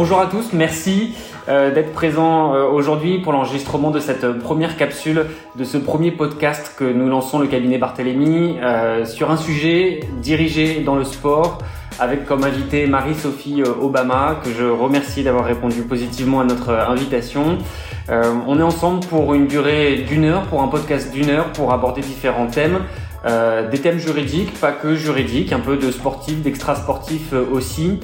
Bonjour à tous, merci euh, d'être présent euh, aujourd'hui pour l'enregistrement de cette première capsule, de ce premier podcast que nous lançons le cabinet Barthélémy euh, sur un sujet dirigé dans le sport avec comme invité Marie-Sophie Obama que je remercie d'avoir répondu positivement à notre invitation. on est ensemble pour une durée d'une heure, pour un podcast d'une heure pour aborder différents thèmes. Euh, des thèmes juridiques, pas que juridiques, un peu de sportifs, d'extra sportifs aussi.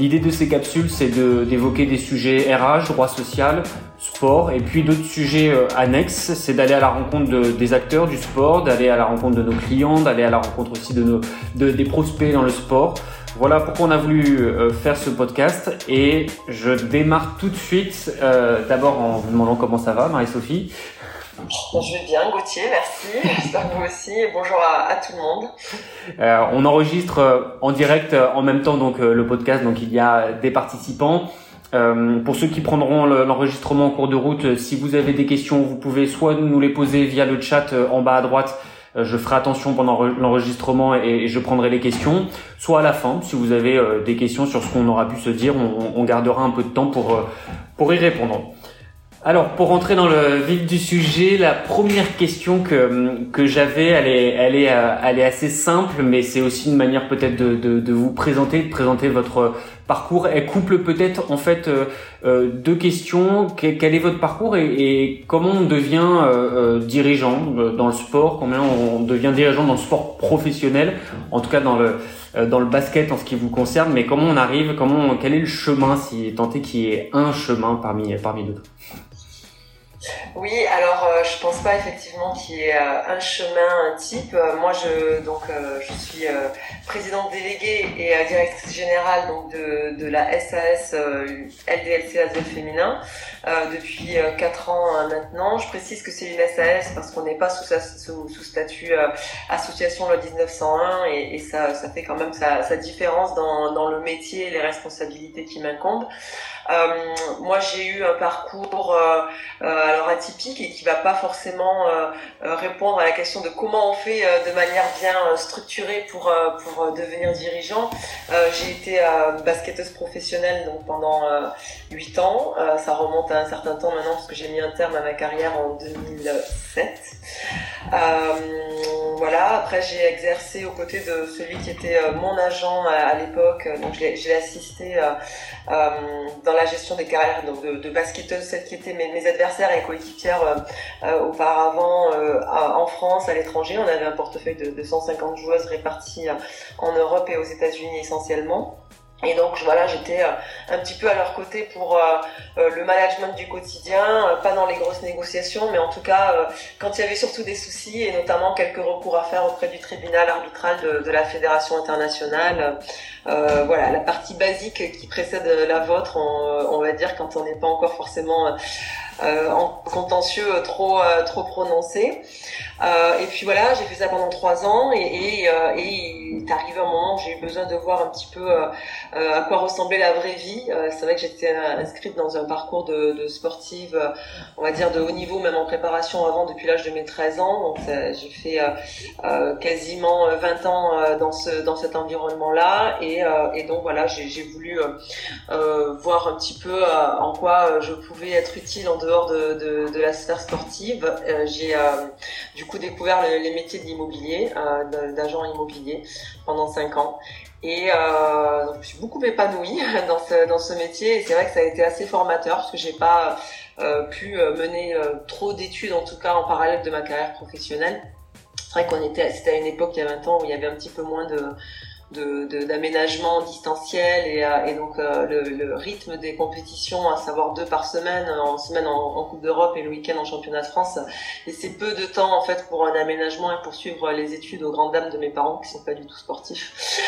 L'idée de ces capsules, c'est d'évoquer des sujets RH, droit social, sport, et puis d'autres sujets euh, annexes, c'est d'aller à la rencontre de, des acteurs du sport, d'aller à la rencontre de nos clients, d'aller à la rencontre aussi de nos, de, des prospects dans le sport. Voilà pourquoi on a voulu euh, faire ce podcast et je démarre tout de suite euh, d'abord en vous demandant comment ça va Marie-Sophie. Je vais bien, Gauthier, merci. J'espère que vous aussi. Et bonjour à, tout le monde. Euh, on enregistre euh, en direct euh, en même temps donc le podcast, donc il y a des participants. pour ceux qui prendront l'enregistrement en cours de route, si vous avez des questions, vous pouvez soit nous les poser via le chat en bas à droite. Je ferai attention pendant l'enregistrement et je prendrai les questions. Soit à la fin, si vous avez des questions sur ce qu'on aura pu se dire, on, gardera un peu de temps pour, pour y répondre. Alors, pour rentrer dans le vif du sujet, la première question que, que j'avais, elle est, elle, est, euh, elle est assez simple, mais c'est aussi une manière peut-être de, de, de, vous présenter, de présenter votre parcours. Elle couple peut-être en fait euh, euh deux questions. Quel, est votre parcours et, et comment on devient euh, dirigeant dans le sport? Comment on devient dirigeant dans le sport professionnel? En tout cas dans le dans le basket en ce qui vous concerne, mais comment on arrive, comment, quel est le chemin, si tant est qu'il y ait un chemin parmi, parmi d'autres? Oui, alors euh, je pense pas effectivement qu'il y ait euh, un chemin, un type. Euh, moi, je donc je suis présidente déléguée et directrice générale donc de, de la SAS LDLC Asvel Féminin depuis 4 ans maintenant. Je précise que c'est une SAS parce qu'on n'est pas sous, sous, sous, statut association loi 1901 et, et, ça, ça fait quand même sa, sa différence dans, dans le métier et les responsabilités qui m'incombent. Euh, moi, j'ai eu un parcours euh, euh, alors atypique et qui va pas forcément répondre à la question de comment on fait de manière bien structurée pour pour devenir dirigeant. j'ai été basketteuse professionnelle donc pendant 8 ans. ça remonte à un certain temps maintenant parce que j'ai mis un terme à ma carrière en 2007. voilà. Après, j'ai exercé aux côtés de celui qui était mon agent à, l'époque. Donc, j'ai assisté dans la gestion des carrières de, de basketteuses, celles qui étaient mes, adversaires et coéquipières euh, euh, auparavant euh, en France, à l'étranger. On avait un portefeuille de, de 150 joueuses réparties en Europe et aux États-Unis essentiellement. Et donc voilà, j'étais un petit peu à leur côté pour le management du quotidien, pas dans les grosses négociations, mais en tout cas quand il y avait surtout des soucis et notamment quelques recours à faire auprès du tribunal arbitral de, de la fédération internationale. Euh, voilà, la partie basique qui précède la vôtre, on, on va dire quand on n'est pas encore forcément euh, en contentieux trop euh, trop prononcé. Euh, et puis voilà, j'ai fait ça pendant trois ans et, et, et il est arrivé un moment où j'ai eu besoin de voir un petit peu à quoi ressemblait la vraie vie. c'est vrai que j'étais inscrite dans un parcours de, de, sportive, on va dire de haut niveau, même en préparation avant depuis l'âge de mes 13 ans. Donc j'ai fait quasiment 20 ans dans ce dans cet environnement-là et, et donc voilà, j'ai voulu voir un petit peu en quoi je pouvais être utile en dehors de, de, la sphère sportive, euh, j'ai euh, du coup découvert les métiers de l'immobilier, euh, d'agent immobilier pendant cinq ans. Et je me suis beaucoup épanouie dans ce, dans ce métier. Et c'est vrai que ça a été assez formateur parce que j'ai pas pu mener trop d'études, en tout cas en parallèle de ma carrière professionnelle. C'est vrai qu'on était, c'était à une époque il y a 20 ans où il y avait un petit peu moins de, d'aménagement de, distanciel et, euh, et donc euh, le, le, rythme des compétitions, à savoir deux par semaine, en semaine en, Coupe d'Europe et le week-end en Championnat de France, et c'est peu de temps en fait pour un aménagement et pour suivre les études aux grandes dames de mes parents qui sont pas du tout sportifs.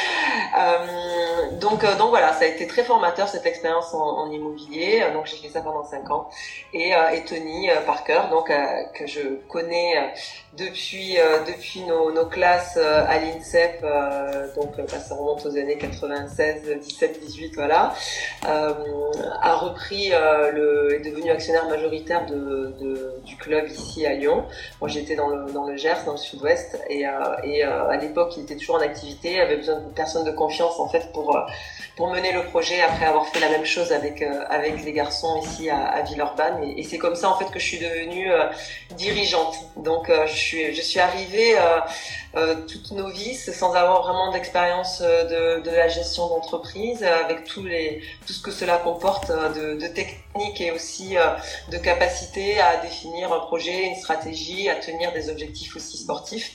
Euh, donc donc voilà, ça a été très formateur cette expérience en, en immobilier. Donc j'ai fait ça pendant cinq ans et, et Tony Parker, donc que je connais depuis depuis nos, nos classes à l'INSEP, donc ça remonte aux années 96, 17, 18, voilà, a repris le, est devenu actionnaire majoritaire de, de, du club ici à Lyon. Moi, j'étais dans le, dans le Gers, dans le Sud-Ouest, et, et à l'époque, il était toujours en activité, avait besoin de personnes de confiance en fait pour pour mener le projet après avoir fait la même chose avec euh, avec les garçons ici à, à Villeurbanne et, c'est comme ça en fait que je suis devenue euh, dirigeante. Donc euh, je je suis arrivée toute novice sans avoir vraiment d'expérience de, de la gestion d'entreprise avec tout ce que cela comporte de, de technique et aussi de capacité à définir un projet, une stratégie, à tenir des objectifs aussi sportifs.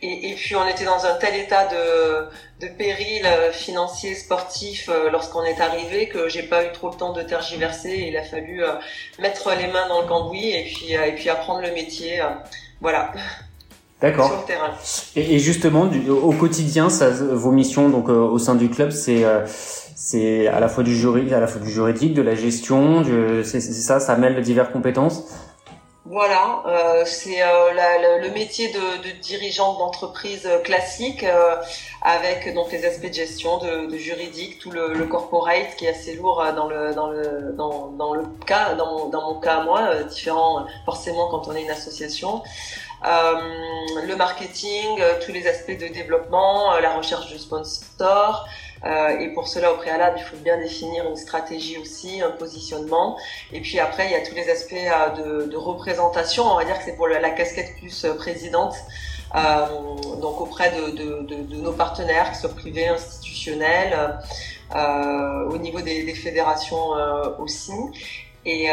Et, puis on était dans un tel état de, péril euh, financier, sportif euh, lorsqu'on est arrivé que j'ai pas eu trop le temps de tergiverser. Il a fallu euh, mettre les mains dans le cambouis et puis apprendre le métier. Voilà. D'accord. Et, justement, du, au quotidien, ça, vos missions donc au sein du club, c'est c'est à la fois du juridique, à la fois du juridique, de la gestion, c'est ça, ça mêle diverses compétences? Voilà, euh, c'est euh, le métier de, dirigeante d'entreprise euh, classique avec donc les aspects de gestion, de, de juridique, tout le, le, corporate qui est assez lourd dans le dans le dans, dans le cas dans, dans mon cas moi différent forcément quand on est une association. le marketing, tous les aspects de développement, la recherche de sponsors, euh, et pour cela, au préalable, il faut bien définir une stratégie aussi, un positionnement. Et puis après, il y a tous les aspects euh, de, de, représentation. On va dire que c'est pour la, casquette plus euh, présidente. Euh, donc auprès de, de, de, nos partenaires, qu'ils soient privés, institutionnels, euh, au niveau des, des fédérations aussi. Et,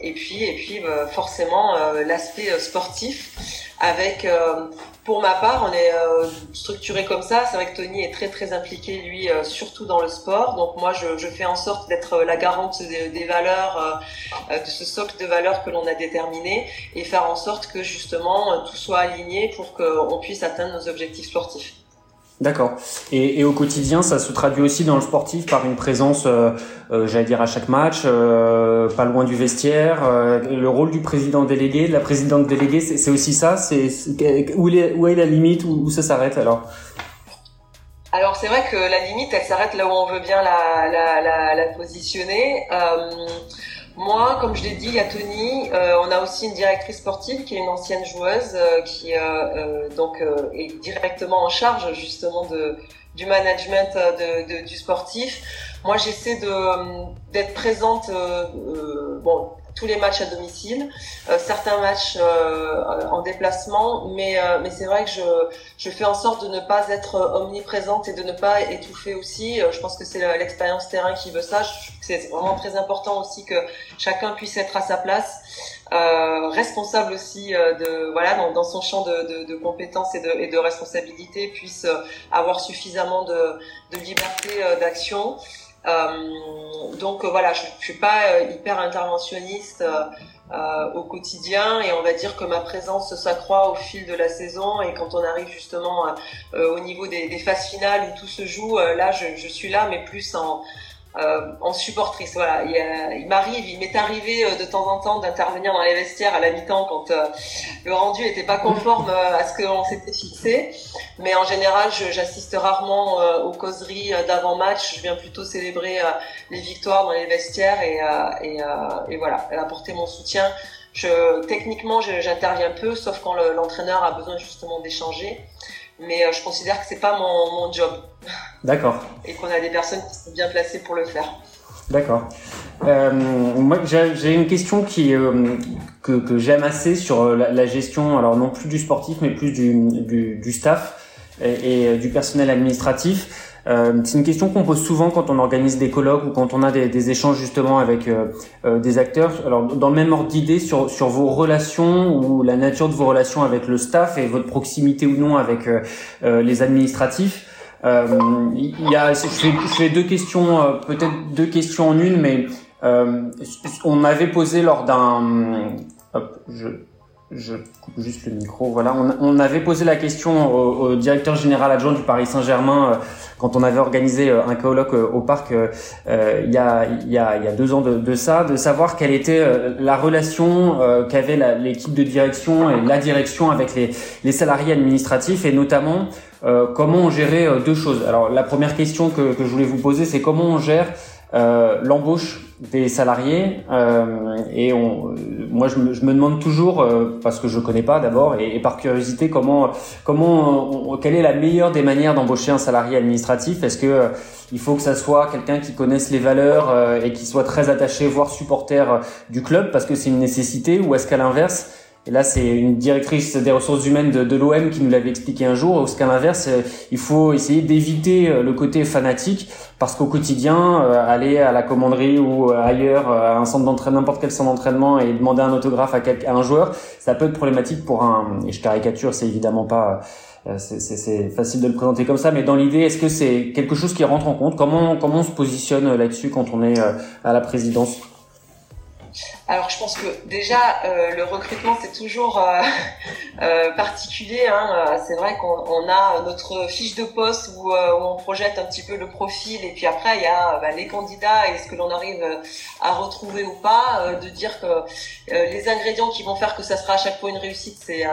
et puis, et puis forcément l'aspect sportif avec pour ma part, on est euh, structuré comme ça. C'est vrai que Tony est très très impliqué, lui, euh, surtout dans le sport. Donc moi, je, je fais en sorte d'être la garante des, valeurs, euh, de ce socle de valeurs que l'on a déterminé, et faire en sorte que justement tout soit aligné pour qu'on puisse atteindre nos objectifs sportifs. D'accord. Et, au quotidien, ça se traduit aussi dans le sportif par une présence, euh, euh, j'allais dire à chaque match, euh, pas loin du vestiaire. Le rôle du président délégué, de la présidente déléguée, c'est aussi ça. C'est où, est, où est la limite, où, où ça s'arrête alors? Alors c'est vrai que la limite, elle s'arrête là où on veut bien la, la, la, la positionner. Euh, moi, comme je l'ai dit, il y a Tony. Euh, on a aussi une directrice sportive qui est une ancienne joueuse euh, qui euh, donc est directement en charge justement de du management de, de, du sportif. Moi, j'essaie de d'être présente. bon, tous les matchs à domicile, euh, certains matchs euh, en déplacement, mais euh, mais c'est vrai que je je fais en sorte de ne pas être omniprésente et de ne pas étouffer aussi. je pense que c'est l'expérience terrain qui veut ça. C'est vraiment très important aussi que chacun puisse être à sa place, responsable aussi de voilà dans, dans son champ de, de, de, compétences et de, et de responsabilité, puisse avoir suffisamment de, de liberté d'action. Euh, donc euh, voilà, je, je suis pas euh, hyper interventionniste au quotidien. Et on va dire que ma présence s'accroît au fil de la saison. Et quand on arrive justement au niveau des, des, phases finales où tout se joue, là je, je, suis là mais plus en euh, en supportrice. Voilà, il, il m'arrive, il m'est arrivé euh, de temps en temps d'intervenir dans les vestiaires à la mi-temps quand euh, le rendu n'était pas conforme euh, à ce qu'on s'était fixé. Mais en général, j'assiste rarement aux causeries d'avant-match. Je viens plutôt célébrer les victoires dans les vestiaires et, et, et voilà, apporter mon soutien. Je, techniquement, j'interviens peu, sauf quand l'entraîneur a besoin justement d'échanger mais euh, je considère que c'est pas mon, mon job. D'accord. Et qu'on a des personnes qui sont bien placées pour le faire. D'accord. Euh, moi, j'ai une question qui euh, que, que j'aime assez sur la, la, gestion, alors non plus du sportif, mais plus du, du, du staff et, et, du personnel administratif. Euh, c'est une question qu'on pose souvent quand on organise des colloques ou quand on a des, échanges justement avec euh, euh, des acteurs. Alors dans le même ordre d'idée sur, sur vos relations ou la nature de vos relations avec le staff et votre proximité ou non avec les administratifs. Il y a, je fais, je fais deux questions, peut-être deux questions en une, mais on m'avait posé lors d'un, hop, je je coupe juste le micro. Voilà, on, avait posé la question au, directeur général adjoint du Paris Saint-Germain euh, quand on avait organisé euh, un colloque euh, au parc il, y a, y a, y a deux ans de, de ça, de savoir quelle était la relation qu'avait l'équipe de direction et la direction avec les, les salariés administratifs et notamment comment on gérait deux choses. Alors la première question que, que je voulais vous poser, c'est comment on gère l'embauche des salariés euh, et on, moi je me, je me, demande toujours euh, parce que je connais pas d'abord et, par curiosité comment comment quelle est la meilleure des manières d'embaucher un salarié administratif? Est-ce que euh, il faut que ça soit quelqu'un qui connaisse les valeurs euh, et qui soit très attaché voire supporter du club parce que c'est une nécessité ou est-ce qu'à l'inverse là, c'est une directrice des ressources humaines de, l'OM qui nous l'avait expliqué un jour, parce qu'à l'inverse, euh, il faut essayer d'éviter euh, le côté fanatique, parce qu'au quotidien, euh, aller à la commanderie ou ailleurs, à un centre d'entraînement, n'importe quel centre d'entraînement, et demander un autographe à, à, un joueur, ça peut être problématique pour un. Et je caricature, c'est évidemment pas. C'est facile de le présenter comme ça, mais dans l'idée, est-ce que c'est quelque chose qui rentre en compte? Comment comment on se positionne là-dessus quand on est à la présidence? Alors je pense que déjà euh, le recrutement c'est toujours euh, euh, particulier. Hein. C'est vrai qu'on a notre fiche de poste où, on projette un petit peu le profil et puis après il y a bah, les candidats et ce que l'on arrive à retrouver ou pas. de dire que les ingrédients qui vont faire que ça sera à chaque fois une réussite, c'est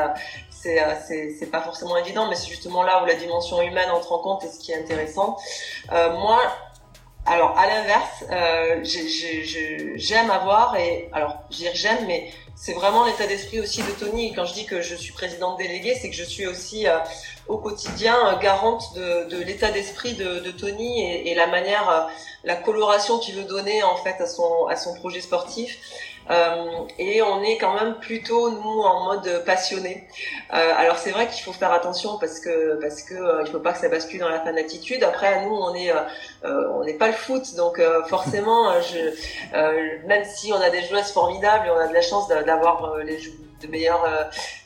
c'est pas forcément évident, mais c'est justement là où la dimension humaine entre en compte et ce qui est intéressant. moi, alors, à l'inverse, euh, j'aime avoir, et alors, je dire j'aime, mais c'est vraiment l'état d'esprit aussi de Tony. quand je dis que je suis présidente déléguée, c'est que je suis aussi euh, au quotidien euh, garante de, de l'état d'esprit de, de, Tony et, et la manière, euh, la coloration qu'il veut donner en fait à son, à son projet sportif. Euh, et on est quand même plutôt nous en mode passionné. Euh, alors c'est vrai qu'il faut faire attention parce que parce que euh, il faut pas que ça bascule dans la fanatitude. Après nous on est on n'est pas le foot donc forcément je même si on a des joueuses formidables et on a de la chance d'avoir les meilleures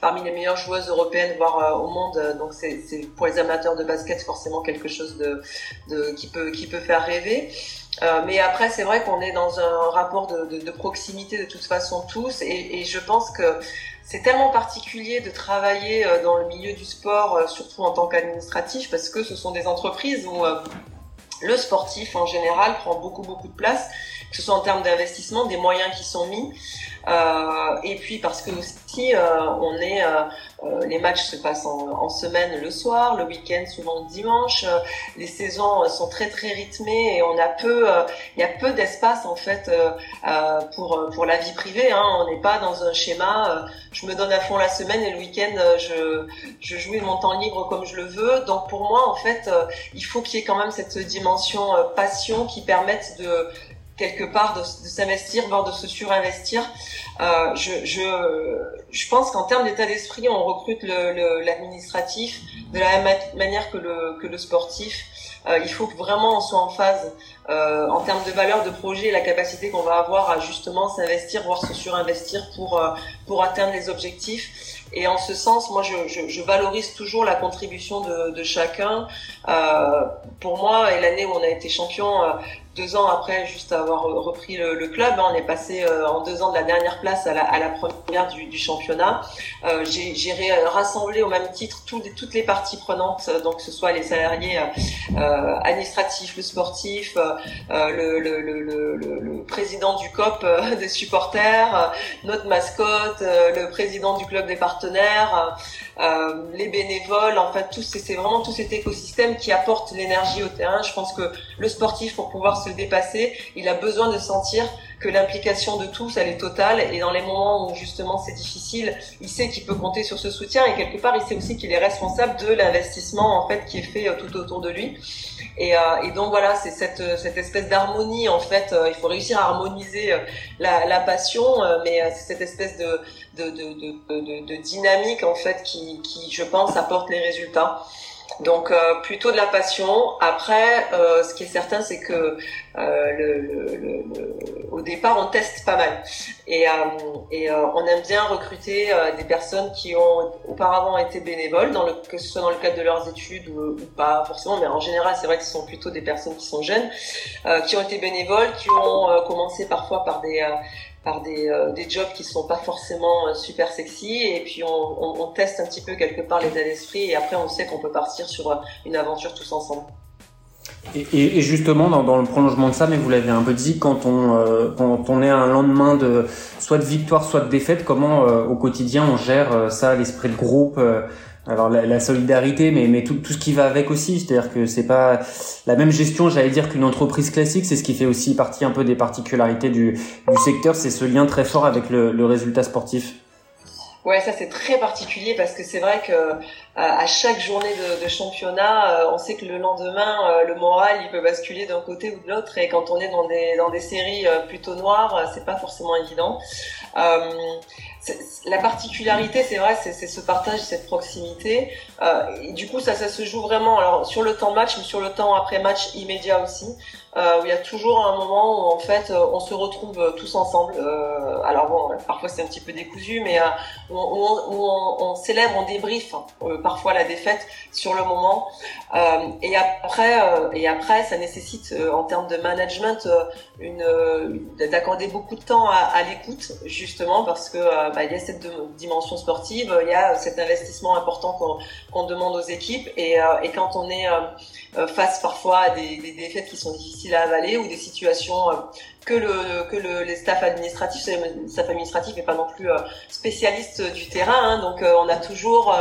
parmi les meilleures joueuses européennes voire au monde. Donc c'est pour les amateurs de basket forcément quelque chose de, qui peut qui peut faire rêver. Euh, mais après, c'est vrai qu'on est dans un rapport de, proximité de toute façon tous, et, je pense que c'est tellement particulier de travailler euh, dans le milieu du sport, euh, surtout en tant qu'administratif, parce que ce sont des entreprises où le sportif en général prend beaucoup beaucoup de place, que ce soit en termes d'investissement, des moyens qui sont mis. Euh, et puis parce que euh, on est, euh, les matchs se passent en, semaine le soir, le week-end souvent le dimanche. les saisons sont très très rythmées et on a peu, il y a peu d'espace en fait pour pour la vie privée. Hein. On n'est pas dans un schéma. je me donne à fond la semaine et le week-end je je joue mon temps libre comme je le veux. Donc pour moi en fait, il faut qu'il y ait quand même cette dimension passion qui permette de quelque part de, de s'investir, voire de se surinvestir. Euh, je, je, je pense qu'en termes d'état d'esprit, on recrute l'administratif de la même manière que le, que le sportif. Euh, il faut que vraiment on soit en phase euh, en termes de valeur de projet, la capacité qu'on va avoir à justement s'investir, voire se surinvestir pour euh, pour atteindre les objectifs. Et en ce sens, moi, je, je, je valorise toujours la contribution de, de chacun. Euh, pour moi, et l'année où on a été champion, euh, deux ans après, juste avoir repris le, club, hein, on est passé euh, en deux ans de la dernière place à la, première du, championnat. Euh, J'ai rassemblé au même titre tout, toutes les parties prenantes, donc que ce soit les salariés euh, administratifs, le sportif, le, président du COP des supporters, notre mascotte, le président du club des partenaires, les bénévoles, en fait, c'est vraiment tout cet écosystème qui apporte l'énergie au terrain. Je pense que le sportif, pour pouvoir se dépasser, il a besoin de sentir que l'implication de tous, elle est totale. Et dans les moments où justement c'est difficile, il sait qu'il peut compter sur ce soutien. Et quelque part, il sait aussi qu'il est responsable de l'investissement en fait qui est fait euh, tout autour de lui. Et, euh, donc voilà, c'est cette, cette espèce d'harmonie en fait. Euh, il faut réussir à harmoniser la, passion, mais c'est cette espèce de de, de, de, de, dynamique en fait qui, qui, je pense, apporte les résultats. Donc euh, plutôt de la passion. Après, euh, ce qui est certain, c'est que euh, le, le, le, au départ, on teste pas mal et, euh, et euh, on aime bien recruter des personnes qui ont auparavant été bénévoles, dans le, que ce soit dans le cadre de leurs études ou, ou pas forcément, mais en général, c'est vrai que ce sont plutôt des personnes qui sont jeunes, qui ont été bénévoles, qui ont commencé parfois par des par des, des jobs qui sont pas forcément super sexy et puis on, on, on teste un petit peu quelque part l'état d'esprit et après on sait qu'on peut partir sur une aventure tous ensemble. Et, et, justement, dans, dans, le prolongement de ça, mais vous l'avez un peu dit, quand on, euh, quand on est un lendemain de soit de victoire, soit de défaite, comment euh, au quotidien on gère euh, ça, l'esprit de groupe, alors la, la, solidarité, mais, mais tout, tout, ce qui va avec aussi, c'est-à-dire que c'est pas la même gestion, j'allais dire qu'une entreprise classique, c'est ce qui fait aussi partie un peu des particularités du, du secteur, c'est ce lien très fort avec le, le résultat sportif. Ouais, ça c'est très particulier parce que c'est vrai que euh, à chaque journée de, de championnat, euh, on sait que le lendemain, euh, le moral il peut basculer d'un côté ou de l'autre et quand on est dans des dans des séries plutôt noires, c'est pas forcément évident. la particularité, c'est vrai, c'est ce partage, cette proximité. du coup, ça, ça se joue vraiment. Alors sur le temps match, mais sur le temps après match immédiat aussi euh, où il y a toujours un moment où en fait euh, on se retrouve euh, tous ensemble. Euh, alors bon, parfois c'est un petit peu décousu, mais euh, où, on, on, célèbre, on débrief hein, parfois la défaite sur le moment. et après, et après, ça nécessite en termes de management une, d'accorder beaucoup de temps à, à l'écoute, justement parce que bah, il y a cette dimension sportive, il y a cet investissement important qu'on, qu'on demande aux équipes, et, et quand on est face parfois à des, des défaites qui sont difficiles à avaler ou des situations euh, que le que le les staff administratifs le staff administratif n'est pas non plus euh, spécialiste du terrain hein, donc euh, on a toujours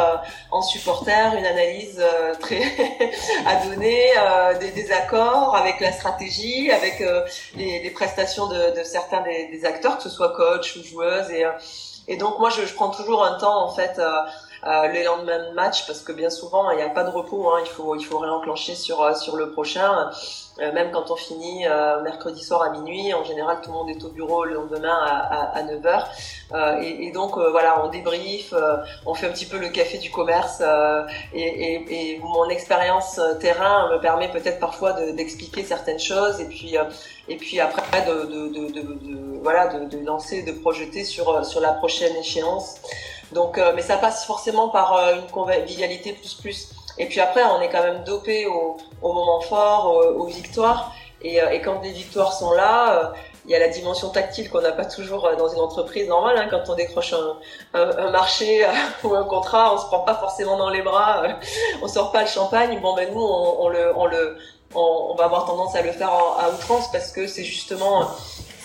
en supporter une analyse très à donner des, des, accords avec la stratégie avec les, les, prestations de, de certains des, des, acteurs que ce soit coach ou joueuse. Et et donc moi je, je prends toujours un temps en fait euh, les lendemains de match parce que bien souvent il n'y a pas de repos, hein, il faut il faut réenclencher sur euh, sur le prochain. Euh, même quand on finit euh, mercredi soir à minuit, en général tout le monde est au bureau le lendemain à, à, à 9h. Euh, et, et, donc voilà, on débrief, on fait un petit peu le café du commerce. Et, et, et, mon expérience terrain me permet peut-être parfois d'expliquer certaines choses et puis et puis après de, de, de, de voilà de lancer, de projeter sur sur la prochaine échéance. Donc, euh, mais ça passe forcément par euh, une convivialité plus plus. Et puis après, on est quand même dopé au, au moment fort, aux, victoires. Et, euh, et, quand les victoires sont là, il y a la dimension tactile qu'on n'a pas toujours dans une entreprise normale. Hein. Quand on décroche un, un, marché ou un contrat, on se prend pas forcément dans les bras, on sort pas le champagne. Bon, ben nous, on, on le, on le, on, va avoir tendance à le faire à outrance parce que c'est justement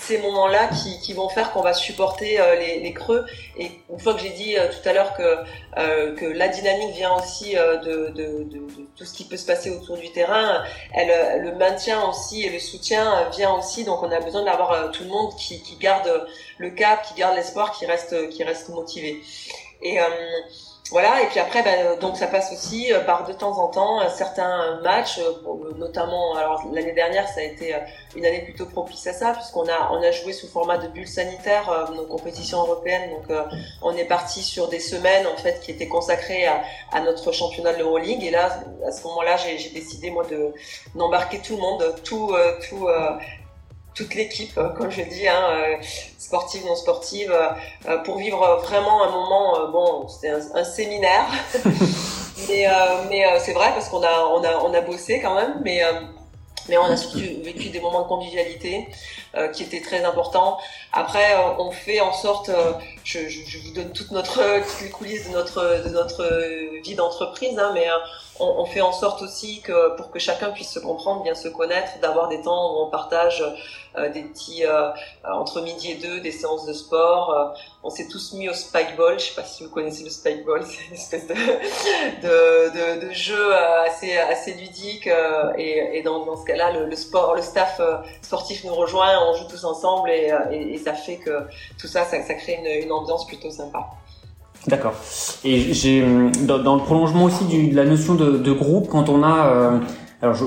ces moments-là qui, vont faire qu'on va supporter euh, les, creux. Et une fois que j'ai dit euh, tout à l'heure que, euh, que la dynamique vient aussi de, de, de, de, tout ce qui peut se passer autour du terrain, elle, le maintien aussi et le soutien vient aussi. Donc on a besoin d'avoir tout le monde qui, qui garde le cap, qui garde l'espoir, qui reste, qui reste motivé. Et voilà, et puis après, ben, donc ça passe aussi euh, par de temps en temps euh, certains matchs, euh, notamment, alors l'année dernière, ça a été une année plutôt propice à ça, puisqu'on a on a joué sous format de bulle sanitaire nos compétitions européennes, donc on est parti sur des semaines en fait qui étaient consacrées à, à notre championnat de l'Euroleague, et là, à ce moment-là, j'ai décidé moi de d'embarquer tout le monde, tout tout toute l'équipe, euh, comme je dis, hein, euh, sportive, non sportive, euh, pour vivre vraiment un moment. bon, c'était un, séminaire, mais, mais c'est vrai parce qu'on a, on a, on a bossé quand même, mais mais on a surtout vécu des moments de convivialité qui étaient très importants. Après, on fait en sorte, je, je, vous donne toute notre toutes les coulisses de notre de notre vie d'entreprise, hein, mais on, fait en sorte aussi que pour que chacun puisse se comprendre, bien se connaître, d'avoir des temps où on partage euh, des petits euh, entre midi et deux, des séances de sport. Euh, on s'est tous mis au spike ball. Je sais pas si vous connaissez le spike ball, c'est une espèce de, jeu assez ludique. et, dans, ce cas-là, le, sport, le staff sportif nous rejoint, on joue tous ensemble et, et, ça fait que tout ça, ça, crée une, ambiance plutôt sympa. D'accord. Et j'ai dans, dans, le prolongement aussi de la notion de, groupe, quand on a euh, alors,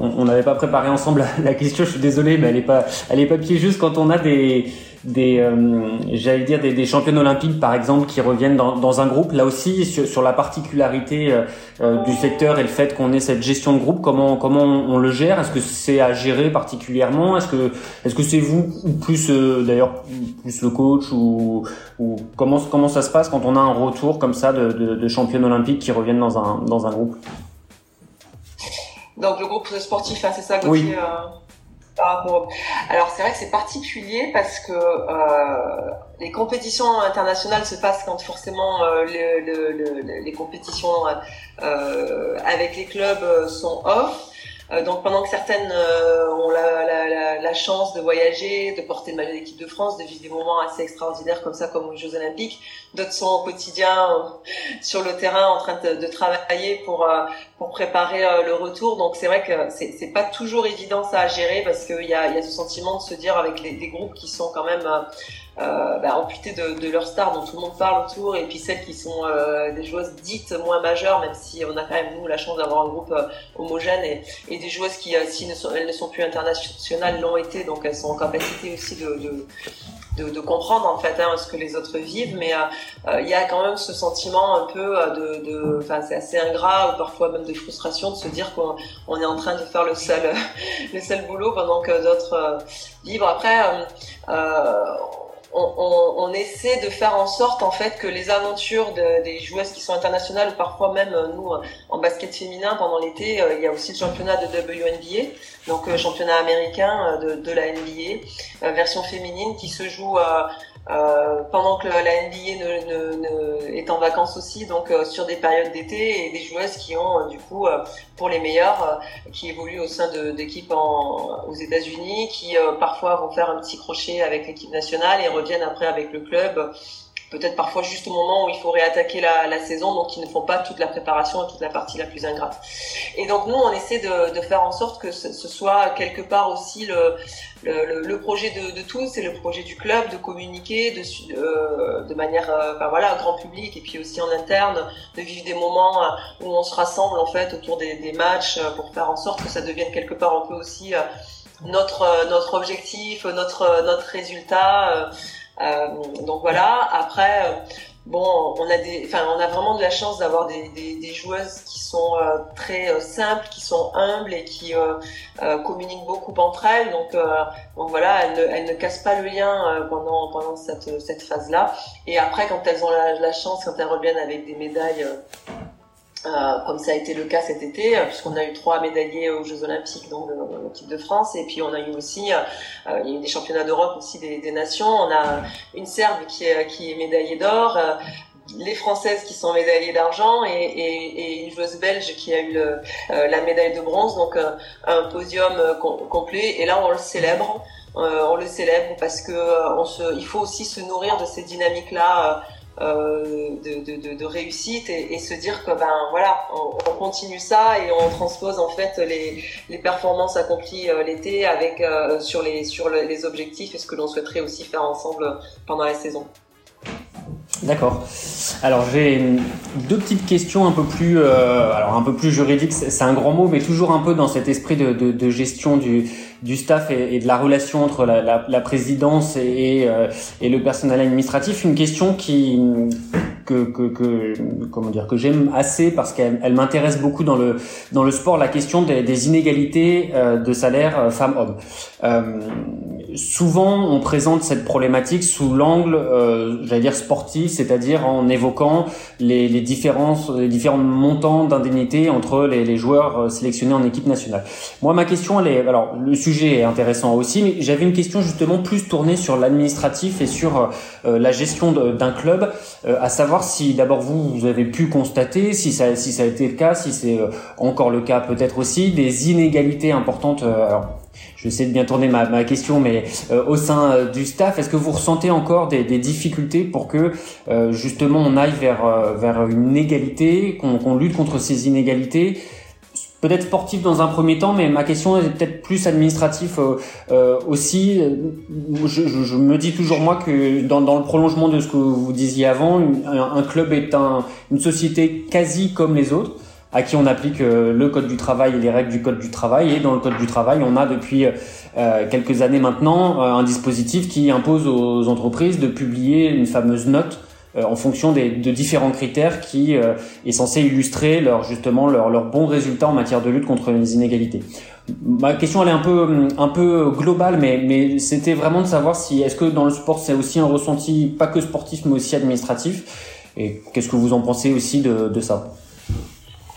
on n'avait pas préparé ensemble la, question. Je suis désolé, mais elle est pas, elle est pas piégeuse quand on a des, des, euh, j'allais dire des, des championnes olympiques par exemple qui reviennent dans, dans un groupe. Là aussi, sur, sur la particularité euh, euh, du secteur et le fait qu'on ait cette gestion de groupe, comment comment on, le gère? Est-ce que c'est à gérer particulièrement? Est-ce que est-ce que c'est vous ou plus d'ailleurs plus le coach ou, ou comment comment ça se passe quand on a un retour comme ça de, de, de championnes olympiques qui reviennent dans un dans un groupe? Donc le groupe sportif, hein, c'est ça, Gauthier Oui. Alors c'est vrai que c'est particulier parce que euh, les compétitions internationales se passent quand forcément euh, les compétitions euh, avec les clubs sont off. Euh, donc pendant que certaines euh, ont la, la, la, chance de voyager, de porter le maillot d'équipe de France, de vivre des moments assez extraordinaires comme ça, comme aux Jeux Olympiques, d'autres sont au quotidien euh, sur le terrain en train de, de travailler pour pour préparer le retour. Donc c'est vrai que c'est c'est pas toujours évident ça à gérer parce qu'il y a y a ce sentiment de se dire avec les, des groupes qui sont quand même bah, amputés de, de leurs stars dont tout le monde parle autour, et puis celles qui sont euh, des joueuses dites moins majeures, même si on a quand même nous la chance d'avoir un groupe euh, homogène, et, et, des joueuses qui, euh, si elles ne sont plus internationales, l'ont été, donc elles sont en capacité aussi de, de de, comprendre en fait hein, ce que les autres vivent, mais il y a quand même ce sentiment un peu de, enfin c'est assez ingrat ou parfois même de frustration de se dire qu'on on est en train de faire le seul le seul boulot pendant que d'autres vivent. Après, euh, on, on, essaie de faire en sorte en fait que les aventures de, des joueuses qui sont internationales ou parfois même euh, nous euh, en basket féminin pendant l'été euh, il y a aussi le championnat de WNBA donc championnat américain de, de la NBA version féminine qui se joue euh, pendant que la NBA ne, ne, est en vacances aussi, donc euh, sur des périodes d'été, et des joueuses qui ont euh, du coup, pour les meilleures, qui évoluent au sein d'équipes aux États-Unis, qui parfois vont faire un petit crochet avec l'équipe nationale et reviennent après avec le club peut-être parfois juste au moment où il faut réattaquer la, la, saison, donc ils ne font pas toute la préparation et toute la partie la plus ingrate. Et donc nous, on essaie de, de faire en sorte que ce, ce, soit quelque part aussi le, le, le projet de, de, tous, c'est le projet du club de communiquer de, euh, de manière, euh, enfin voilà, grand public et puis aussi en interne, de vivre des moments euh, où on se rassemble en fait autour des, des matchs euh, pour faire en sorte que ça devienne quelque part un peu aussi notre notre objectif, notre notre résultat. Euh, donc voilà. Après, euh, bon, on a des, enfin, on a vraiment de la chance d'avoir des, des, joueuses qui sont euh, très simples, qui sont humbles et qui communiquent beaucoup entre elles. Donc, donc voilà, elles ne, elles ne cassent pas le lien pendant pendant cette cette phase-là. Et après, quand elles ont la, la, chance, quand elles reviennent avec des médailles euh, comme ça a été le cas cet été, euh, puisqu'on a eu trois médaillés aux Jeux Olympiques, donc de l'équipe de France, et puis on a eu aussi, euh, il y a eu des championnats d'Europe aussi des, nations. On a une Serbe qui est, qui est médaillée d'or, les Françaises qui sont médaillées d'argent et, une joueuse belge qui a eu la médaille de bronze, donc un podium complet. Et là, on le célèbre. on le célèbre parce que il faut aussi se nourrir de ces dynamiques-là de, de, réussite et, et, se dire que ben voilà on, on, continue ça et on transpose en fait les, les performances accomplies euh, l'été avec euh, sur les sur les objectifs et ce que l'on souhaiterait aussi faire ensemble pendant la saison. D'accord. Alors j'ai deux petites questions un peu plus, euh, alors un peu plus juridiques. C'est un grand mot, mais toujours un peu dans cet esprit de, de, de gestion du, du staff et, de la relation entre la, la, la présidence et, euh, et, le personnel administratif. Une question qui que, que, que comment dire que j'aime assez parce qu'elle elle, m'intéresse beaucoup dans le dans le sport. La question des, des inégalités euh, de salaire euh, femmes-hommes. Souvent, on présente cette problématique sous l'angle, j'allais dire sportif, c'est-à-dire en évoquant les, différences, les différents montants d'indemnité entre les, joueurs sélectionnés en équipe nationale. Moi, ma question, est alors le sujet est intéressant aussi, mais j'avais une question justement plus tournée sur l'administratif et sur euh, la gestion d'un club, euh, à savoir si d'abord vous, avez pu constater, si ça, si ça a été le cas, si c'est euh, encore le cas peut-être aussi, des inégalités importantes. Je vais essayer de bien tourner ma, question, mais au sein du staff, est-ce que vous ressentez encore des, difficultés pour que justement on aille vers, vers une égalité, qu'on lutte contre ces inégalités? Peut-être sportif dans un premier temps, mais ma question est peut-être plus administratif euh, euh aussi. Je, me dis toujours moi que dans, dans, le prolongement de ce que vous disiez avant, un, club est un, une société quasi comme les autres à qui on applique euh, le code du travail et les règles du code du travail. Et dans le code du travail, on a depuis euh, quelques années maintenant un dispositif qui impose aux entreprises de publier une fameuse note euh, en fonction des, de différents critères qui euh, est censé illustrer leur justement leur, leur bons résultats en matière de lutte contre les inégalités. Ma question elle est un peu un peu globale, mais mais c'était vraiment de savoir si est-ce que dans le sport c'est aussi un ressenti pas que sportif mais aussi administratif? Et qu'est-ce que vous en pensez aussi de, de ça?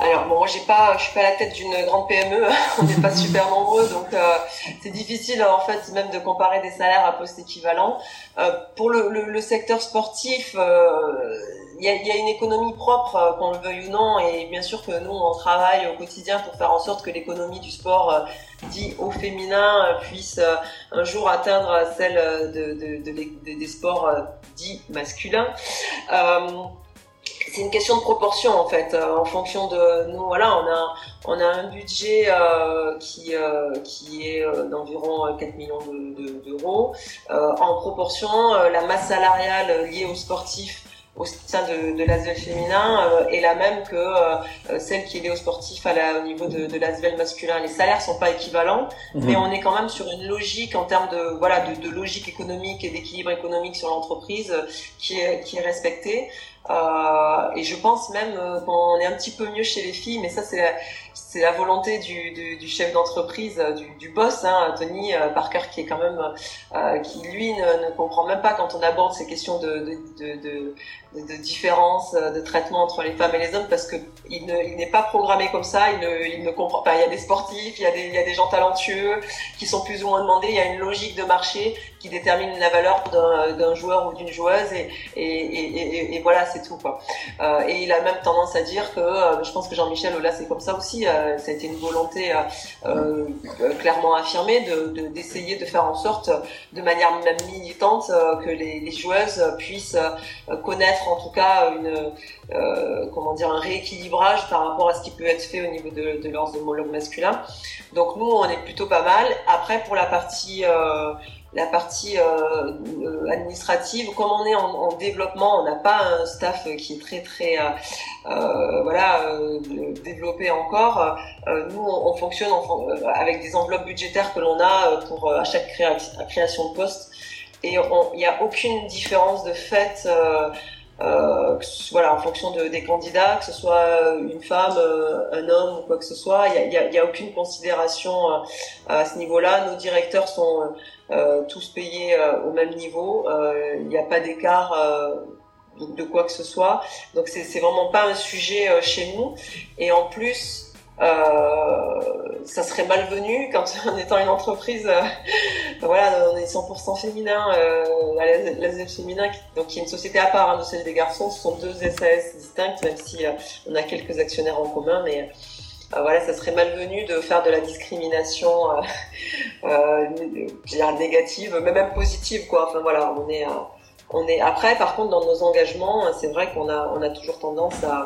Alors bon, moi j'ai pas, je suis pas à la tête d'une grande PME, on n'est pas super nombreux, donc euh, c'est difficile en fait même de comparer des salaires à poste équivalent. Euh, pour le, secteur sportif, euh, il y, a, une économie propre, qu'on le veuille ou non, et bien sûr que nous on travaille au quotidien pour faire en sorte que l'économie du sport dit au féminin puisse un jour atteindre celle de, de, de, des sports dits masculins c'est une question de proportion en fait euh, en fonction de nous voilà on a on a un budget euh, qui euh, qui est euh, d'environ 4 millions d'euros de, en proportion la masse salariale liée aux sportifs au sein de, de l'ASVEL féminin est la même que celle qui est liée aux sportifs à la, au niveau de, de l'ASVEL masculin. Les salaires sont pas équivalents, mhm. mais on est quand même sur une logique en termes de voilà de, de logique économique et d'équilibre économique sur l'entreprise qui est qui est respectée. Euh, et je pense même euh, qu'on est un petit peu mieux chez les filles, mais ça c'est c'est la volonté du, chef d'entreprise, euh, du, boss, hein, Tony euh, Parker, qui est quand même, euh, qui lui ne, comprend même pas quand on aborde ces questions de, différence de traitement entre les femmes et les hommes, parce que il, ne, il n'est pas programmé comme ça. Il ne, comprend pas. Il y a des sportifs, il y a des, gens talentueux qui sont plus ou moins demandés. Il y a une logique de marché qui détermine la valeur d'un joueur ou d'une joueuse, et, voilà, c'est tout et il a même tendance à dire que, je pense que Jean-Michel là c'est comme ça aussi euh, ça a été une volonté euh, euh, clairement affirmée de d'essayer de, faire en sorte, de manière même militante, que les, joueuses puissent connaître en tout cas comment dire un rééquilibrage par rapport à ce qui peut être fait au niveau de, de leurs homologues masculins. Donc nous, on est plutôt pas mal. Après, pour la partie la partie euh, administrative. Comme on est en, en développement, on n'a pas un staff qui est très très euh, euh voilà euh, développé encore. Euh, nous, on, on fonctionne en, avec des enveloppes budgétaires que l'on a pour à chaque création de poste, et il n'y a aucune différence de fait. Euh, voilà, en fonction de, des candidats, que ce soit une femme, un homme ou quoi que ce soit, il n'y a, y a, aucune considération à ce niveau-là. Nos directeurs sont euh, tous payés euh, au même niveau. Euh, il n'y a pas d'écart de, quoi que ce soit. Donc c'est vraiment pas un sujet chez nous. Et en plus, euh, ça serait malvenu quand en étant une entreprise, euh, voilà, on est 100% féminin, euh, la, féminin, donc qui est une société à part hein, de celle des garçons, ce sont deux SAS distinctes, même si on a quelques actionnaires en commun, mais euh, voilà, ça serait malvenu de faire de la discrimination, euh, euh, négative, mais même positive, quoi. Enfin voilà, on est, on est. Après, par contre, dans nos engagements, c'est vrai qu'on a, on a toujours tendance à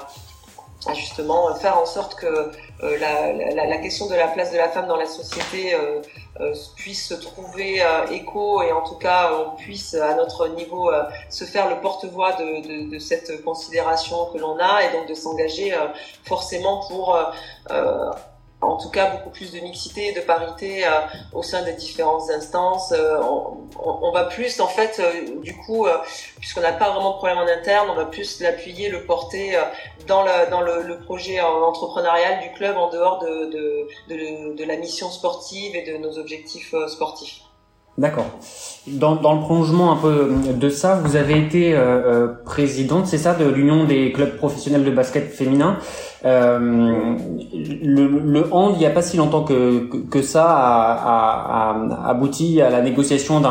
à justement faire en sorte que euh, la, la, la, question de la place de la femme dans la société euh, euh, puisse se trouver écho et en tout cas on puisse à notre niveau se faire le porte-voix de, de, de, cette considération que l'on a et donc de s'engager forcément pour en tout cas beaucoup plus de mixité de parité euh, au sein des différentes instances. Euh, on, on, va plus, en fait, euh, du coup, puisqu'on n'a pas vraiment de problème en interne, on va plus l'appuyer, le porter dans, la, dans le, le, projet entrepreneurial du club en dehors de, de, de, de la mission sportive et de nos objectifs sportifs. D'accord. Dans, dans, le prolongement un peu de ça, vous avez été euh, euh présidente, c'est ça, de l'Union des clubs professionnels de basket féminin. Euh, le, hand, il n'y a pas si longtemps que, ça, a, abouti à la négociation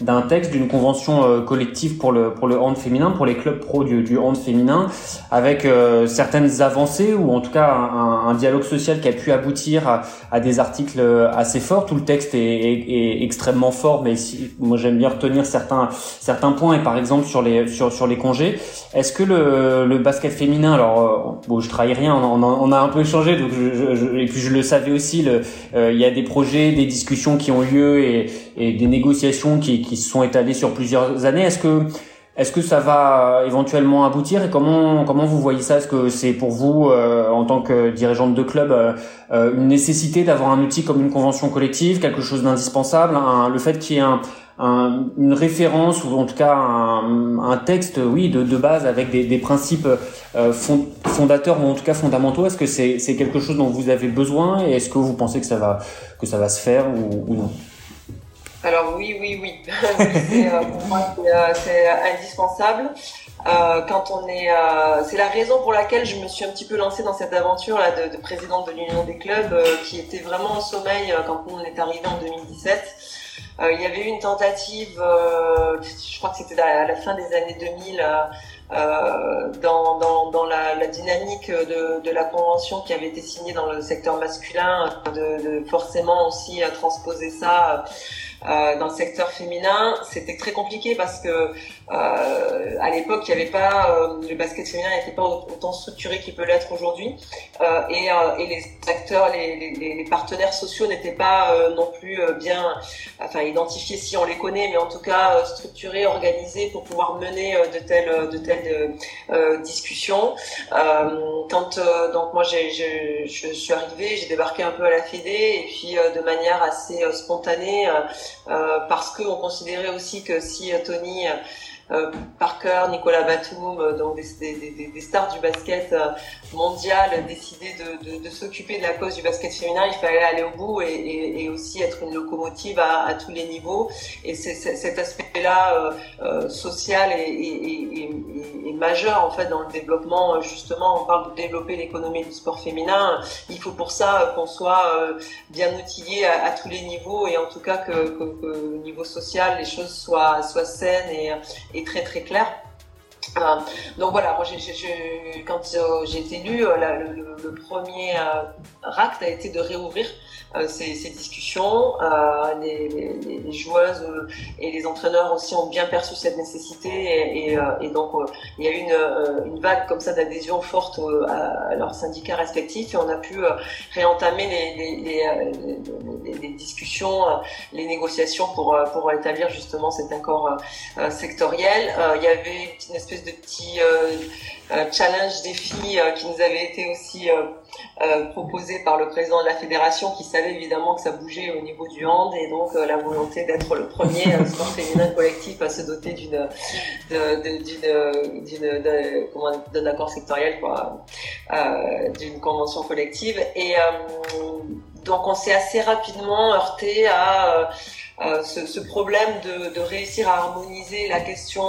d'un texte, d'une convention euh, collective pour le pour le hand féminin, pour les clubs pro du, du hand féminin, avec euh, certaines avancées ou en tout cas un, dialogue social qui a pu aboutir à, des articles assez forts. Tout le texte est, extrêmement fort, mais moi j'aime bien retenir certains certains points et par exemple sur les sur sur les congés. Est-ce que le, basket féminin, alors bon, je trahis rien, on, a un peu échangé, donc je, et puis je le savais aussi. Le, il y a des projets, des discussions qui ont lieu et, des négociations qui se sont étalés sur plusieurs années. Est-ce que est-ce que ça va éventuellement aboutir et comment comment vous voyez ça? Est-ce que c'est pour vous euh, en tant que dirigeante de club euh, euh, une nécessité d'avoir un outil comme une convention collective, quelque chose d'indispensable, le fait qu'il y ait un, une référence ou en tout cas un, texte, oui, de, base avec des, principes fondateurs ou en tout cas fondamentaux. Est-ce que c'est quelque chose dont vous avez besoin et est-ce que vous pensez que ça va que ça va se faire ou, ou non? Alors oui, oui, oui. Euh, pour moi, c'est euh, quand on est, c'est la raison pour laquelle je me suis un petit peu lancée dans cette aventure là de, de présidente de l'Union des clubs, qui était vraiment en sommeil quand on est arrivé en 2017. il y avait eu une tentative, je crois que c'était à la fin des années 2000 euh, dans, dans, dans la, la, dynamique de, de, la convention qui avait été signée dans le secteur masculin, de, de forcément aussi transposer ça euh, dans le secteur féminin, c'était très compliqué parce que euh, à l'époque, il n'y avait pas euh, le basket féminin n'était pas autant structuré qu'il peut l'être aujourd'hui, euh, et, euh, et, les acteurs, les, les, les partenaires sociaux n'étaient pas non plus bien, enfin identifiés si on les connaît, mais en tout cas structurés, organisés pour pouvoir mener de telles de telles discussions. quand donc moi j'ai je, je suis arrivée, j'ai débarqué un peu à la Fédé et puis de manière assez spontanée euh, parce qu'on considérait aussi que si euh, Tony euh, Parker, Nicolas Batum, euh, donc des, des, des, stars du basket euh, mondial, décidaient de, de, de s'occuper de la cause du basket féminin. Il fallait aller au bout et, et, et aussi être une locomotive à, à tous les niveaux. Et c'est, cet aspect-là euh, social et, et, majeur en fait dans le développement. Justement, on parle de développer l'économie du sport féminin. Il faut pour ça qu'on soit bien outillé à, à, tous les niveaux et en tout cas que, que, que, au niveau social les choses soient, soient saines et, très très clair. Euh, donc voilà, moi quand euh, j'ai été élue, euh, le, le, premier acte a été de réouvrir euh, ces, ces, discussions. Euh, les, les, les, joueuses euh, et les entraîneurs aussi ont bien perçu cette nécessité et, et, et donc il y a eu une, une vague comme ça d'adhésion forte à, leurs syndicats respectifs et on a pu réentamer les, les discussions, les négociations pour, pour établir justement cet accord sectoriel. il y avait une espèce de petit challenge défi qui nous avait été aussi euh, proposé par le président de la fédération qui savait évidemment que ça bougeait au niveau du hand et donc euh, la volonté d'être le premier euh, sport féminin collectif à se doter d'une d'un accord sectoriel quoi d'une convention collective. Et donc on s'est assez rapidement heurté à ce, problème de, réussir à harmoniser la question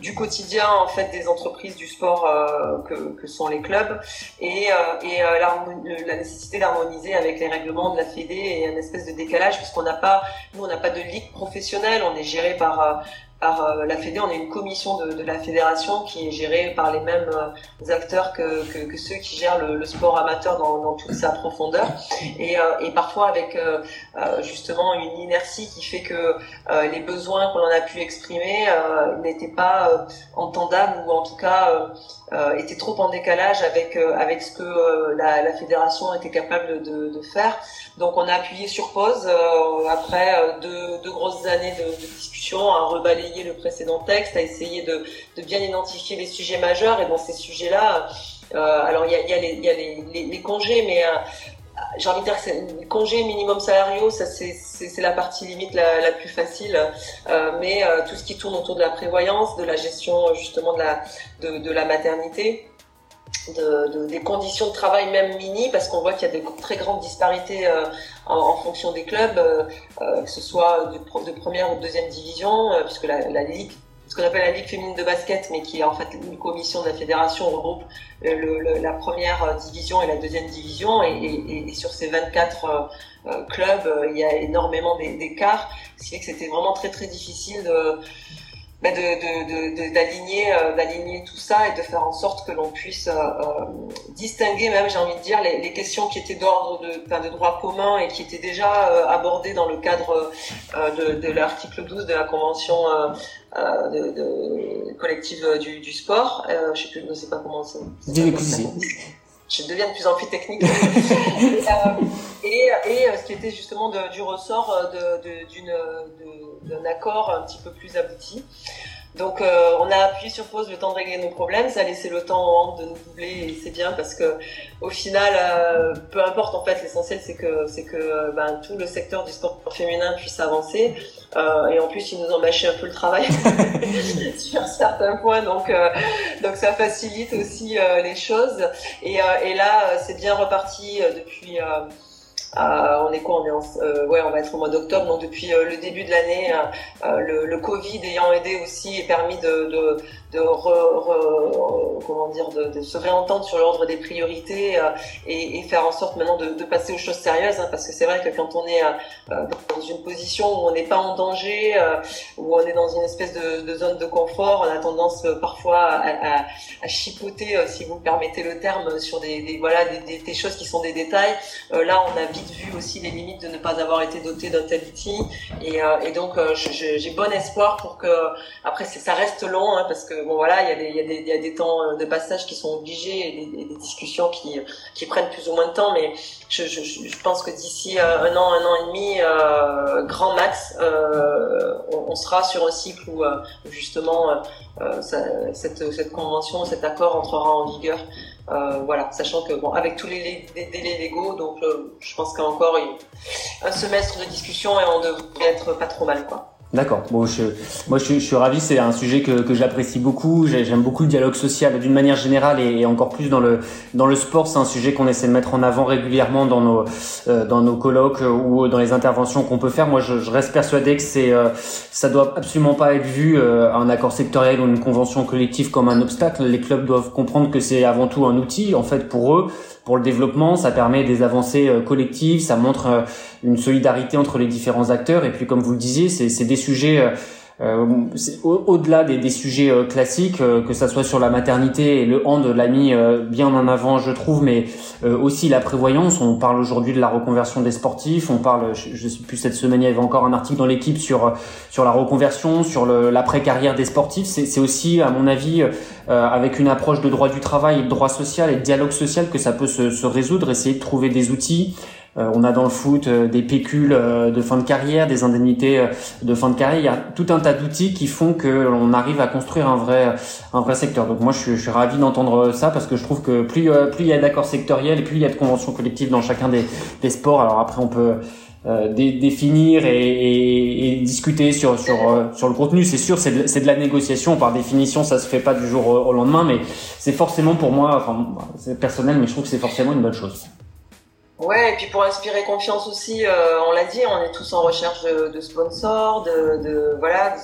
du quotidien en fait des entreprises du sport euh, que, que, sont les clubs et, euh, et euh, la nécessité d'harmoniser avec les règlements de la Fédé et un espèce de décalage puisqu'on n'a pas nous on n'a pas de ligue professionnelle. On est géré par par euh, la Fédé, on a une commission de, de, la fédération qui est gérée par les mêmes euh, acteurs que, que, que, ceux qui gèrent le, le sport amateur dans, dans, toute sa profondeur, et, euh, et parfois avec justement une inertie qui fait que les besoins qu'on en a pu exprimer n'étaient pas entendables ou en tout cas était trop en décalage avec euh, avec ce que euh, la, la, fédération était capable de, de, faire. Donc on a appuyé sur pause après deux, deux, grosses années de, de, discussion, à rebalayer le précédent texte, à essayer de, de bien identifier les sujets majeurs. Et dans ces sujets-là, alors il y a, y a, les, y a les, les, les, congés, mais j'ai envie de dire que congé minimum salariaux, ça c'est la partie limite la, plus facile, euh, mais euh, tout ce qui tourne autour de la prévoyance, de la gestion justement de la, de, la maternité, de, de, des conditions de travail même mini, parce qu'on voit qu'il y a de très grandes disparités euh, en, fonction des clubs, euh, euh, que ce soit de, première ou de deuxième division, puisque la ligue ce qu'on appelle la Ligue féminine de basket, mais qui est en fait une commission de la fédération, regroupe le, le, la première euh, division et la deuxième division. Et, et, et sur ces 24 euh, euh, clubs, il y a énormément d'écarts, ce qui fait que c'était vraiment très très difficile de bah, d'aligner euh, d'aligner tout ça et de faire en sorte que l'on puisse euh, euh, distinguer même j'ai envie de dire les, les questions qui étaient d'ordre de, de droit commun et qui étaient déjà abordées dans le cadre de, de l'article 12 de la convention de, de, collective du, du sport je sais plus je sais pas comment ça, je deviens de plus en plus technique. et, et, ce qui était justement de, du ressort d'un accord un petit peu plus abouti. Donc euh, on a appuyé sur pause le temps de régler nos problèmes, ça a laissé le temps aux handes de nous doubler et c'est bien parce que au final, euh, peu importe en fait, l'essentiel c'est que c'est que ben, tout le secteur du sport féminin puisse avancer euh, et en plus ils nous ont mâché un peu le travail sur certains points donc euh, donc ça facilite aussi euh, les choses. Et, et là c'est bien reparti depuis on est quoi On est en, ouais, on va être au mois d'octobre. Donc depuis le début de l'année, le, le, Covid ayant aidé aussi et permis de, de de re, comment dire de, de, se réentendre sur l'ordre des priorités euh, et, et, faire en sorte maintenant de, passer aux choses sérieuses hein, parce que c'est vrai que quand on est euh, dans une position où on n'est pas en danger euh, où on est dans une espèce de, zone de confort on a tendance parfois à, à, à chipoter si vous me permettez le terme sur des, des voilà des, des, choses qui sont des détails là on a vu aussi les limites de ne pas avoir été doté d'un tel outil et, et donc j'ai bon espoir pour que après ça reste long hein, parce que bon voilà, il y, a des, temps euh, de passage qui sont obligés et des, discussions qui, prennent plus ou moins de temps, mais je, pense que d'ici euh, un an, un an et demi, euh, grand max, euh, on, sera sur un cycle où, justement cette convention, cet accord entrera en vigueur. Voilà, sachant que bon, avec tous les, délais légaux, donc je pense qu'il y a encore un semestre de discussion et on devrait être pas trop mal, quoi. D'accord. Bon, je, moi, je, je suis ravi. C'est un sujet que, que j'apprécie beaucoup. J'aime beaucoup le dialogue social d'une manière générale et, encore plus dans le dans le sport. C'est un sujet qu'on essaie de mettre en avant régulièrement dans nos euh, dans nos colloques ou dans les interventions qu'on peut faire. Moi, je, je reste persuadé que c'est euh, ça doit absolument pas être vu euh, un accord sectoriel ou une convention collective comme un obstacle. Les clubs doivent comprendre que c'est avant tout un outil en fait pour eux pour le développement, ça permet des avancées euh, collectives, ça montre euh, une solidarité entre les différents acteurs. Et puis, comme vous le disiez, c'est des sujets euh, au-delà des, sujets euh, classiques, euh, que ça soit sur la maternité et le hand l'a mis bien en avant, je trouve, mais aussi la prévoyance. On parle aujourd'hui de la reconversion des sportifs. On parle, je, je sais plus cette semaine, il y avait encore un article dans l'équipe sur sur la reconversion, sur l'après carrière des sportifs. C'est aussi, à mon avis, avec une approche de droit du travail, de droit social et de dialogue social que ça peut se, se résoudre. Essayer de trouver des outils. Euh, on a dans le foot euh, des pécules euh, de fin de carrière, des indemnités de fin de carrière. Il y a tout un tas d'outils qui font que l'on arrive à construire un vrai un vrai secteur. Donc moi, je suis, je ravi d'entendre ça parce que je trouve que plus plus il y a d'accords sectoriels et plus il y a de conventions collectives dans chacun des, sports. Alors après, on peut définir et, discuter sur sur sur le contenu. C'est sûr, c'est de, de, la négociation. Par définition, ça se fait pas du jour au, au lendemain, mais c'est forcément pour moi, enfin, c'est personnel, mais je trouve que c'est forcément une bonne chose. Ouais, et puis pour inspirer confiance aussi, euh, on l'a dit, on est tous en recherche de, de sponsors, de, de voilà, de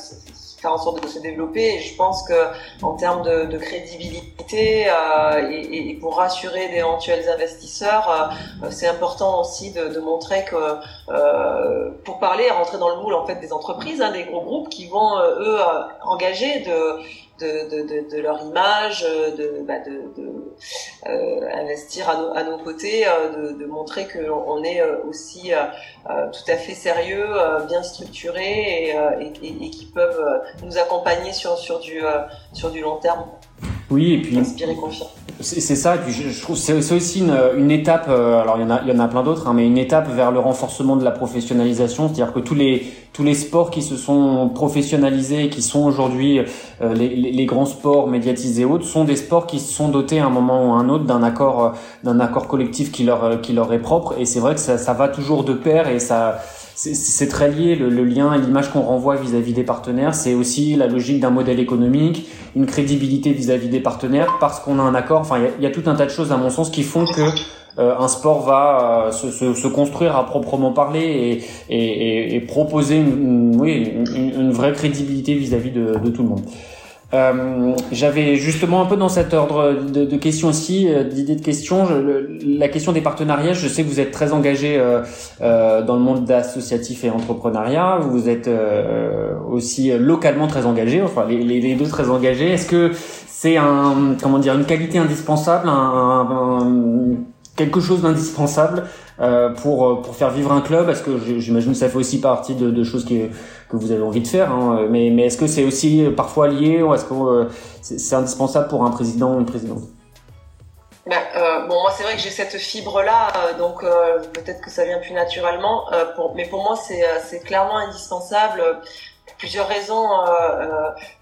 faire en sorte de se développer. Et je pense que en termes de, crédibilité euh, et, et, pour rassurer d'éventuels investisseurs, euh, c'est important aussi de, de montrer que euh, pour parler, rentrer dans le moule en fait des entreprises, hein, des gros groupes qui vont euh, eux engager de de, de, de, leur image, de, bah de, de euh, investir à nos, à nos côtés, euh, de, de montrer qu'on est euh, aussi tout à fait sérieux, bien structuré et, et, et, qui peuvent nous accompagner sur, sur, du, sur du long terme. Oui, et puis. Inspirer confiance. C'est ça, et puis je, trouve c'est aussi une, une étape, euh, alors il y en a, il y en a plein d'autres, hein, mais une étape vers le renforcement de la professionnalisation, c'est-à-dire que tous les tous les sports qui se sont professionnalisés, qui sont aujourd'hui euh, les, les, grands sports médiatisés autres, sont des sports qui sont dotés à un moment ou à un autre d'un accord euh, d'un accord collectif qui leur qui leur est propre, et c'est vrai que ça, ça va toujours de pair et ça c'est très lié, le, lien et l'image qu'on renvoie vis-à-vis des partenaires, c'est aussi la logique d'un modèle économique, une crédibilité vis-à-vis des partenaires, parce qu'on a un accord. Enfin, il y, a, tout un tas de choses, à mon sens, qui font que euh, un sport va euh, se, se, se, construire à proprement parler et, et, et proposer une, oui, une, une, vraie crédibilité vis-à-vis de, de tout le monde. Euh, J'avais justement un peu dans cet ordre de, questions aussi, euh, d'idées de questions, la question des partenariats. Je sais que vous êtes très engagé euh, dans le monde associatif et entrepreneuriat. Vous êtes aussi localement très engagé, enfin les, deux très engagés. Est-ce que c'est un comment dire une qualité indispensable, quelque chose d'indispensable pour pour faire vivre un club? Est-ce que j'imagine que ça fait aussi partie de choses qui que vous avez envie de faire. Hein. Mais, mais est-ce que c'est aussi parfois lié ou est-ce que euh, c'est indispensable pour un président ou une présidente? Ben, euh, bon, moi c'est vrai que j'ai cette fibre-là, euh, donc euh, peut-être que ça vient plus naturellement. Mais pour moi, c'est clairement indispensable pour plusieurs raisons.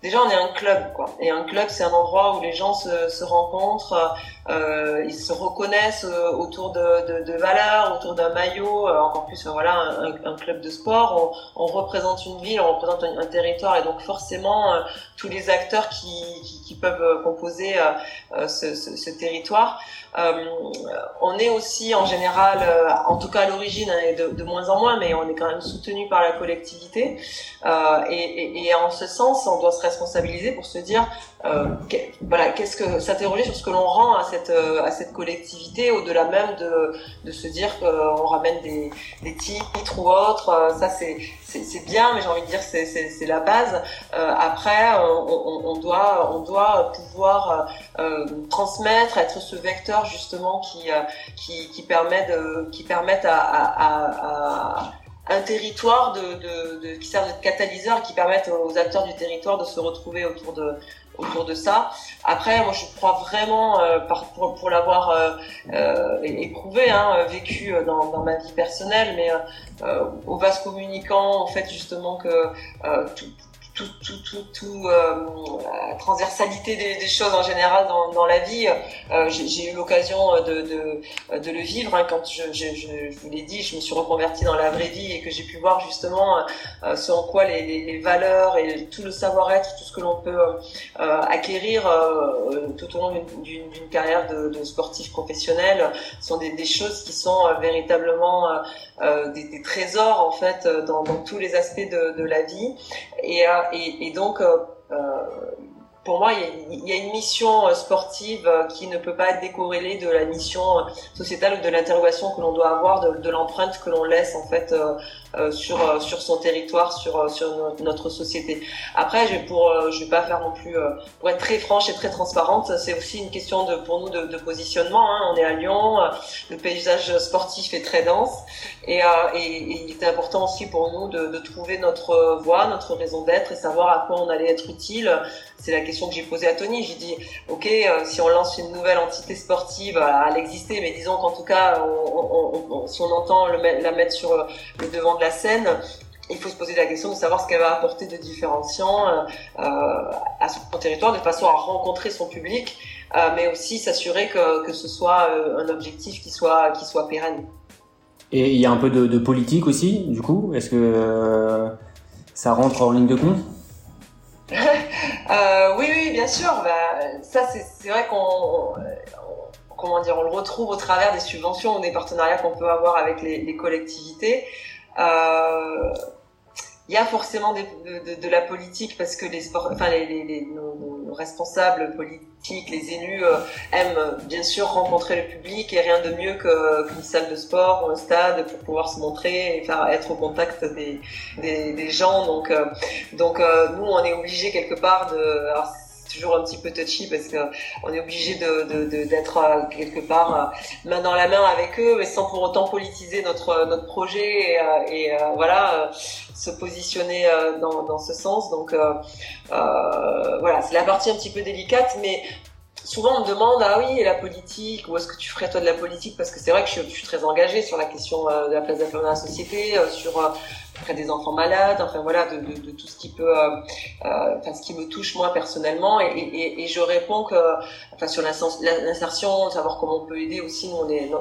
déjà, on est un club, quoi. Et un club, c'est un endroit où les gens se, se rencontrent, ils se reconnaissent autour de, de, valeurs, autour d'un maillot, encore plus voilà un, club de sport. On, représente une ville, on représente un, territoire, et donc forcément tous les acteurs qui, qui, peuvent composer ce, ce, territoire. on est aussi en général, en tout cas à l'origine, hein, et de, de, moins en moins, mais on est quand même soutenu par la collectivité. Euh, et, et, et, en ce sens, on doit se responsabiliser pour se dire, euh, voilà, qu'est-ce que s'interroger sur ce que l'on rend à cette euh, à cette collectivité, au-delà même de de se dire qu'on ramène des des titres ou autres. Euh, ça c'est c'est bien, mais j'ai envie de dire c'est c'est c'est la base. Euh, après, on, on, on, doit on doit pouvoir euh, transmettre, être ce vecteur justement qui qui qui permet de qui permettent à, à, à un territoire de, de, qui sert de catalyseur, qui permettent aux acteurs du territoire de se retrouver autour de autour de ça. Après, moi, je crois vraiment, euh, par, pour, pour l'avoir euh, euh éprouvé, hein, vécu euh, dans, dans, ma vie personnelle, mais au vase communicant, en fait, justement que tout, tout, tout, tout, euh, la transversalité des, choses en général dans, la vie. Euh, j'ai eu l'occasion de, de, le vivre hein, quand je, vous l'ai dit, je me suis reconvertie dans la vraie vie et que j'ai pu voir justement euh, ce en quoi les, valeurs et tout le savoir-être, tout ce que l'on peut euh, acquérir euh, tout au long d'une carrière de, sportif professionnel sont des, choses qui sont euh, véritablement des, trésors en fait dans, dans tous les aspects de, de la vie et et, donc, euh, euh, pour moi, il y, a, une mission euh, sportive qui ne peut pas être décorrélée de la mission sociétale ou de l'interrogation que l'on doit avoir, de, l'empreinte que l'on laisse en fait sur euh, sur son territoire, sur euh, sur notre société. Après, je pour je vais pas faire non plus pour être très franche et très transparente. C'est aussi une question de pour nous de, de positionnement. Hein. On est à Lyon, le paysage sportif est très dense et, et, et il était important aussi pour nous de, de trouver notre voie, notre raison d'être et savoir à quoi on allait être utile. C'est la question que j'ai posée à Tony. J'ai dit, ok, si on lance une nouvelle entité sportive, elle existait, mais disons qu'en tout cas, si on entend la mettre sur le devant de la scène, il faut se poser la question de savoir ce qu'elle va apporter de différenciant euh, à son territoire, de façon à rencontrer son public, euh, mais aussi s'assurer que, ce soit euh, un objectif qui soit pérenne. Et il y a un peu de, politique aussi, du coup? Est-ce que ça rentre en ligne de compte? oui, oui, bien sûr. Bah, ça, c'est vrai qu'on comment dire, on le retrouve au travers des subventions ou des partenariats qu'on peut avoir avec les, collectivités. Euh, il y a forcément de, la politique parce que les sports, enfin les, les, nos, responsables politiques, les élus euh, aiment bien sûr rencontrer le public et rien de mieux qu'une salle de sport ou un stade pour pouvoir se montrer et faire être au contact des, des, gens. Donc euh, donc nous on est obligé quelque part de toujours un petit peu touchy parce que on est obligé de, d'être euh, quelque part euh, main dans la main avec eux, mais sans pour autant politiser notre notre projet et, euh, voilà se positionner dans, ce sens. Donc voilà, c'est la partie un petit peu délicate, mais souvent on me demande ah oui et la politique où est-ce que tu ferais toi de la politique? Parce que c'est vrai que je, suis très engagée sur la question de la place de la femme dans la société sur près des enfants malades, enfin voilà, de, tout ce qui peut, euh, euh, enfin ce qui me touche moi personnellement, et, je réponds que, enfin sur l'insertion, savoir comment on peut aider aussi. Nous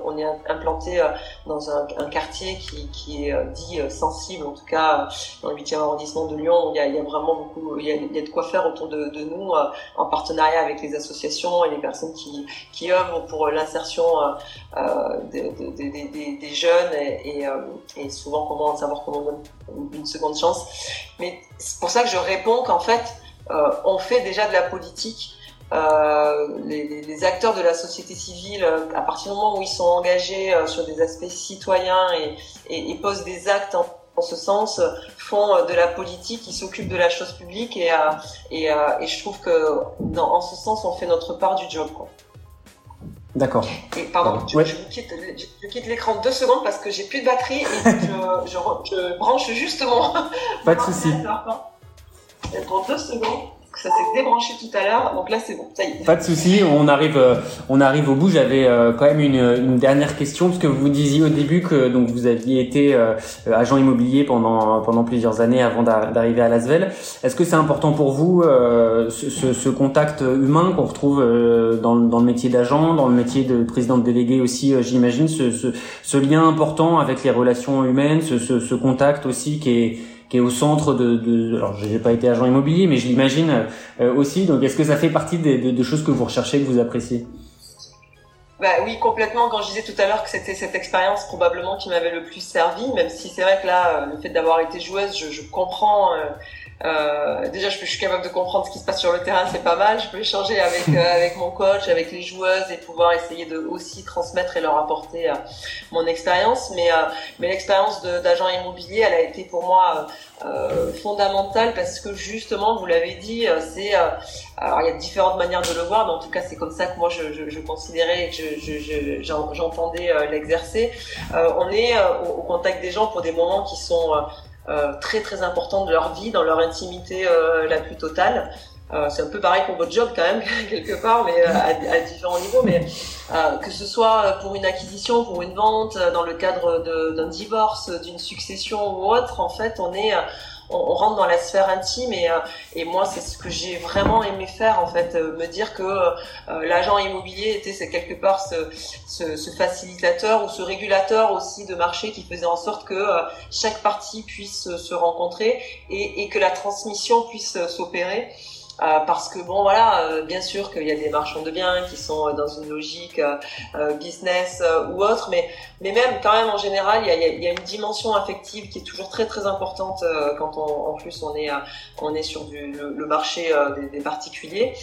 on est, implanté euh, dans un, quartier qui, est dit sensible, en tout cas dans le 8e arrondissement de Lyon, il y a, vraiment beaucoup, il y a, de quoi faire autour de, nous, en partenariat avec les associations et les personnes qui, qui œuvrent pour l'insertion des, jeunes et, et, et souvent comment savoir comment une seconde chance. Mais c'est pour ça que je réponds qu'en fait, euh, on fait déjà de la politique. Euh, les, les, acteurs de la société civile, euh, à partir du moment où ils sont engagés euh, sur des aspects citoyens et, et, et posent des actes en, ce sens, font euh, de la politique, ils s'occupent de la chose publique et, et, et je trouve que dans, en ce sens, on fait notre part du job. Quoi. D'accord. Et pardon, je, je, quitte, je, quitte l'écran deux secondes parce que j'ai plus de batterie et je, je, branche justement. Pas de souci. Pour deux secondes. Ça s'est débranché tout à l'heure, donc là c'est bon, ça y est. Pas de souci, on arrive, euh, on arrive au bout. J'avais euh, quand même une, dernière question parce que vous disiez au début que donc vous aviez été euh, agent immobilier pendant pendant plusieurs années avant d'arriver à Lasvel. Est-ce que c'est important pour vous ce, contact humain qu'on retrouve dans, le métier d'agent, dans le métier de président de délégué aussi, j'imagine, ce, lien important avec les relations humaines, ce, ce contact aussi qui est qui est au centre de, de alors j'ai pas été agent immobilier mais je l'imagine euh, aussi donc est-ce que ça fait partie des, de, choses que vous recherchez que vous appréciez? Bah oui, complètement. Quand je disais tout à l'heure que c'était cette expérience probablement qui m'avait le plus servi, même si c'est vrai que là, le fait d'avoir été joueuse, je, je comprends euh, euh, déjà, je, suis capable de comprendre ce qui se passe sur le terrain, c'est pas mal. Je peux échanger avec euh, avec mon coach, avec les joueuses et pouvoir essayer de aussi transmettre et leur apporter euh, mon expérience. Mais euh, mais l'expérience d'agent immobilier, elle a été pour moi fondamentale parce que justement, vous l'avez dit, c'est alors il y a différentes manières de le voir, mais en tout cas c'est comme ça que moi je, je, je considérais et que j'entendais l'exercer. on est au, au, contact des gens pour des moments qui sont euh, très très important de leur vie, dans leur intimité euh, la plus totale. Euh, c'est un peu pareil pour votre job quand même quelque part, mais à, à, différents niveaux. Mais que ce soit pour une acquisition, pour une vente, dans le cadre d'un divorce, d'une succession ou autre, en fait, on est on, rentre dans la sphère intime et, euh, et moi c'est ce que j'ai vraiment aimé faire en fait, euh, me dire que euh, l'agent immobilier était c'est quelque part ce, facilitateur ou ce régulateur aussi de marché qui faisait en sorte que chaque partie puisse se rencontrer et que la transmission puisse s'opérer. Euh, parce que bon voilà, euh, bien sûr qu'il y a des marchands de biens qui sont euh, dans une logique business ou autre, mais mais même quand même en général, il y a, y a une dimension affective qui est toujours très très importante quand on, en plus on est on est sur du, le, marché des, des, particuliers,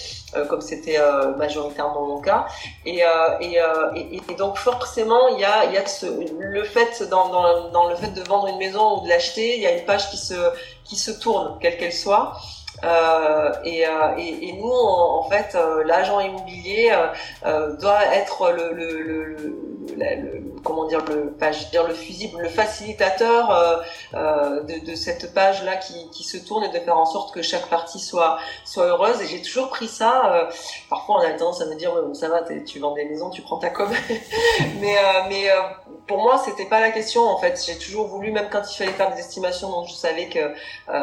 comme c'était majoritairement mon cas, et, et, et, et, donc forcément il y a il y a ce, le fait dans, dans dans le fait de vendre une maison ou de l'acheter, il y a une page qui se qui se tourne quelle qu'elle soit. Euh, et, euh, et, et, nous, en, fait, euh, l'agent immobilier euh, doit être le, le, le, le, comment dire le, pas, je dire le fusible, le facilitateur de, de, cette page là qui, qui, se tourne et de faire en sorte que chaque partie soit soit heureuse. Et j'ai toujours pris ça. parfois, on a tendance à me dire ça va, tu vends des maisons, tu prends ta com. mais mais pour moi, c'était pas la question en fait. J'ai toujours voulu, même quand il fallait faire des estimations dont je savais que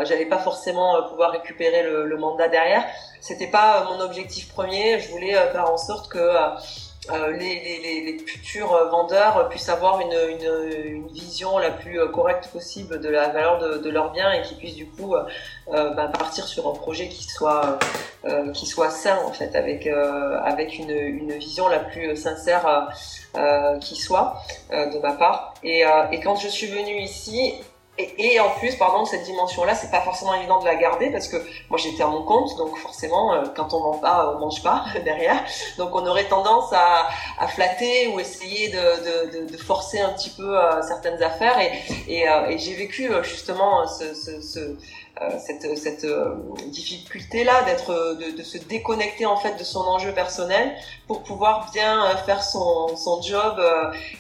j'allais pas forcément pouvoir récupérer le, mandat derrière. C'était pas euh, mon objectif premier. Je voulais euh, faire en sorte que euh, les, futurs vendeurs puissent avoir une, vision la plus correcte possible de la valeur de, leurs biens et qu'ils puissent du coup bah, partir sur un projet qui soit qui soit sain en fait avec avec une, vision la plus sincère qui soit de ma part et, et quand je suis venue ici et, et, en plus, pardon, cette dimension-là, c'est pas forcément évident de la garder parce que moi j'étais à mon compte, donc forcément, euh, quand on vend pas, on mange pas derrière. Donc on aurait tendance à, à flatter ou essayer de, de, de, forcer un petit peu euh, certaines affaires. Et, et, euh, et j'ai vécu justement ce, ce, ce cette, cette difficulté là d'être de, de, se déconnecter en fait de son enjeu personnel pour pouvoir bien faire son, son job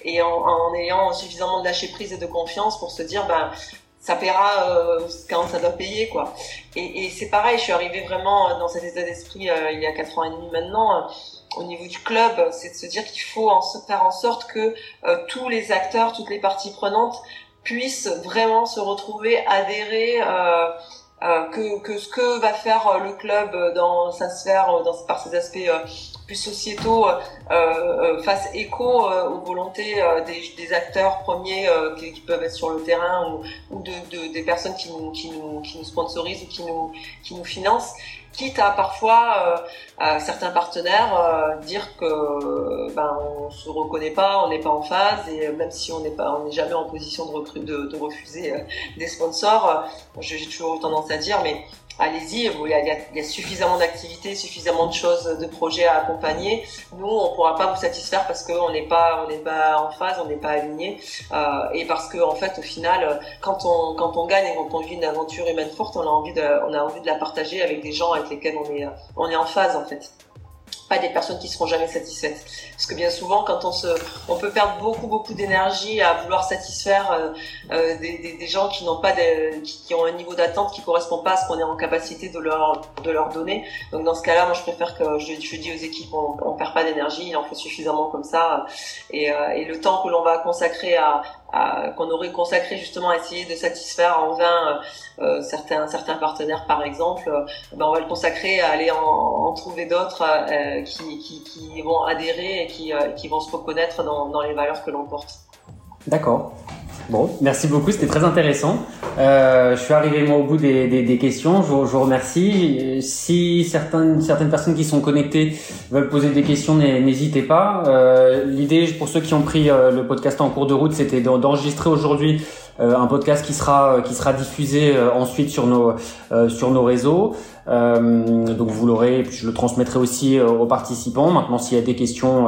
et en, en ayant suffisamment de lâcher prise et de confiance pour se dire ben ça paiera euh, quand ça doit payer quoi. Et, et c'est pareil, je suis arrivée vraiment dans cet état d'esprit euh, il y a quatre ans et demi maintenant. Euh, au niveau du club, c'est de se dire qu'il faut en, faire en sorte que tous les acteurs, toutes les parties prenantes puissent vraiment se retrouver, adhérer, que, que ce que va faire le club dans sa sphère, dans, par ses aspects plus sociétaux euh, euh, fassent écho euh, aux volontés des, acteurs premiers qui, peuvent être sur le terrain ou, ou de, de, des personnes qui nous, qui, nous, qui nous sponsorisent ou qui nous, qui nous financent quitte à parfois à certains partenaires dire que ben on se reconnaît pas, on n'est pas en phase et même si on n'est pas, on n'est jamais en position de, de, de refuser des sponsors, j'ai toujours tendance à dire mais allez-y, il, y a, suffisamment d'activités, suffisamment de choses, de projets à accompagner. Nous, on pourra pas vous satisfaire parce qu'on n'est pas, on n'est pas en phase, on n'est pas aligné, euh, et parce que en fait, au final, quand on quand on gagne et quand on vit une aventure humaine forte, on a envie de, on a envie de la partager avec des gens avec lesquels on est on est en phase en fait. Pas des personnes qui seront jamais satisfaites. Parce que bien souvent, quand on se, on peut perdre beaucoup beaucoup d'énergie à vouloir satisfaire euh, euh des, des, des, gens qui n'ont pas des, qui, qui, ont un niveau d'attente qui correspond pas à ce qu'on est en capacité de leur de leur donner. Donc dans ce cas-là, moi je préfère que je, je dis aux équipes, on, on perd pas d'énergie, il en faut suffisamment comme ça. Et, euh, et le temps que l'on va consacrer à, qu'on aurait consacré justement à essayer de satisfaire en vain euh, euh, certains partenaires par exemple, euh, ben on va le consacrer à aller en, trouver d'autres qui, vont adhérer et qui, vont se reconnaître dans les valeurs que l'on porte. D'accord. Bon, merci beaucoup, c'était très intéressant. Euh, je suis arrivé moi au bout des, des, des questions. Je, vous remercie. Si certaines certaines personnes qui sont connectées veulent poser des questions, n'hésitez pas. Euh, L'idée pour ceux qui ont pris euh, le podcast en cours de route, c'était d'enregistrer aujourd'hui un podcast qui sera qui sera diffusé ensuite sur nos sur nos réseaux. Donc vous l'aurez, puis je le transmettrai aussi aux participants. Maintenant, s'il y a des questions,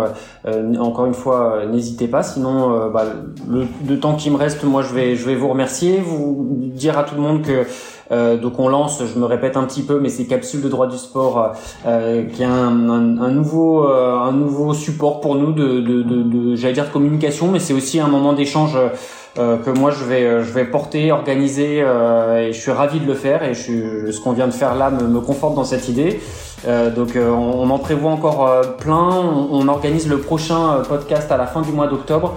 encore une fois, n'hésitez pas. Sinon, bah, le, temps qui me reste, moi, je vais je vais vous remercier, vous dire à tout le monde que euh, donc on lance, je me répète un petit peu, mais c'est Capsule de droit du sport euh, qui est un, un, un nouveau un nouveau support pour nous de, de, de, de j'allais dire de communication, mais c'est aussi un moment d'échange euh, que moi je vais euh, je vais porter, organiser euh, et je suis ravi de le faire et je ce qu'on vient de faire là me, me conforte dans cette idée. donc on, on, en prévoit encore plein. On, on, organise le prochain podcast à la fin du mois d'octobre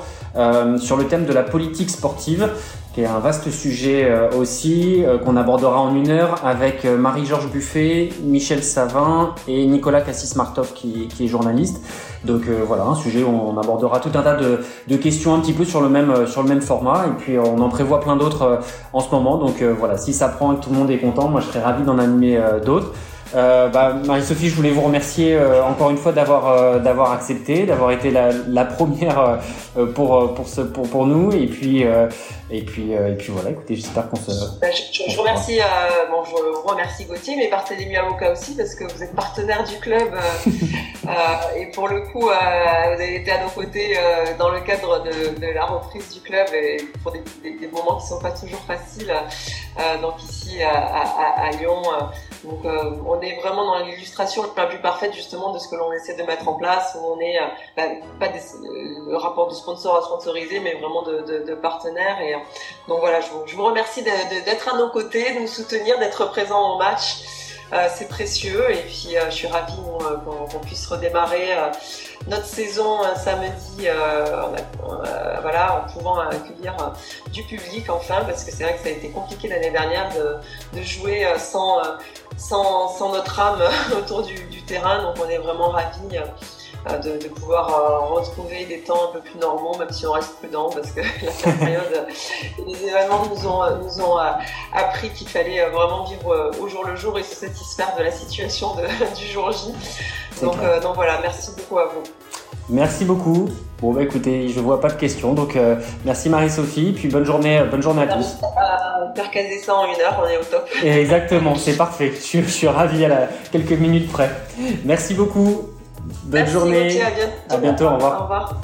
sur le thème de la politique sportive qui est un vaste sujet euh, aussi, euh, qu'on abordera en une heure avec euh, Marie-Georges Buffet, Michel Savin et Nicolas Cassis-Martov qui, qui, est journaliste. Donc voilà, un sujet où on abordera tout un tas de, de, questions un petit peu sur le même sur le même format et puis on en prévoit plein d'autres en ce moment. Donc voilà, si ça prend et que tout le monde est content, moi je serais ravi d'en animer d'autres. Euh, bah, Marie-Sophie, je voulais vous remercier euh, encore une fois d'avoir euh, d'avoir accepté, d'avoir été la, la première pour pour ce pour pour nous et puis et puis et puis voilà. Écoutez, j'espère qu'on se. Bah, je, je, remercie bon, je remercie Gauthier, mais Barthélémy Avocat aussi parce que vous êtes partenaire du club et pour le coup, vous avez été à nos côtés dans le cadre de, de, la reprise du club et pour des, des, des, moments qui sont pas toujours faciles. donc ici à, à, à Lyon. Donc on est vraiment dans l'illustration la plus parfaite justement de ce que l'on essaie de mettre en place, où on est euh, bah, pas des, euh, le rapport de sponsor à sponsoriser, mais vraiment de, de, de partenaires. Et euh, donc voilà, je vous, je vous remercie d'être à nos côtés, de nous soutenir, d'être présent au match. Euh, c'est précieux et puis euh, je suis ravie euh, qu'on puisse redémarrer notre saison samedi voilà, en pouvant accueillir du public enfin parce que c'est vrai que ça a été compliqué l'année dernière de, de jouer sans, sans, notre âme autour du, du, terrain. Donc on est vraiment ravis euh, de, de, pouvoir euh, retrouver des temps un peu plus normaux, même si on reste prudent, parce que la période, les événements nous ont, nous ont euh, appris qu'il fallait vraiment vivre au jour le jour et se satisfaire de la situation de, du jour J. Donc, donc voilà, merci beaucoup à vous. Merci beaucoup. Bon bah écoutez, je vois pas de questions, donc euh, merci Marie-Sophie, puis bonne journée, bonne journée à tous. Euh, faire caser ça en une heure, on est au top. Exactement, c'est parfait. Je suis, je suis ravi à la, quelques minutes près. Merci beaucoup. Bonne Merci journée. à bientôt. À bientôt. Au revoir. Au revoir.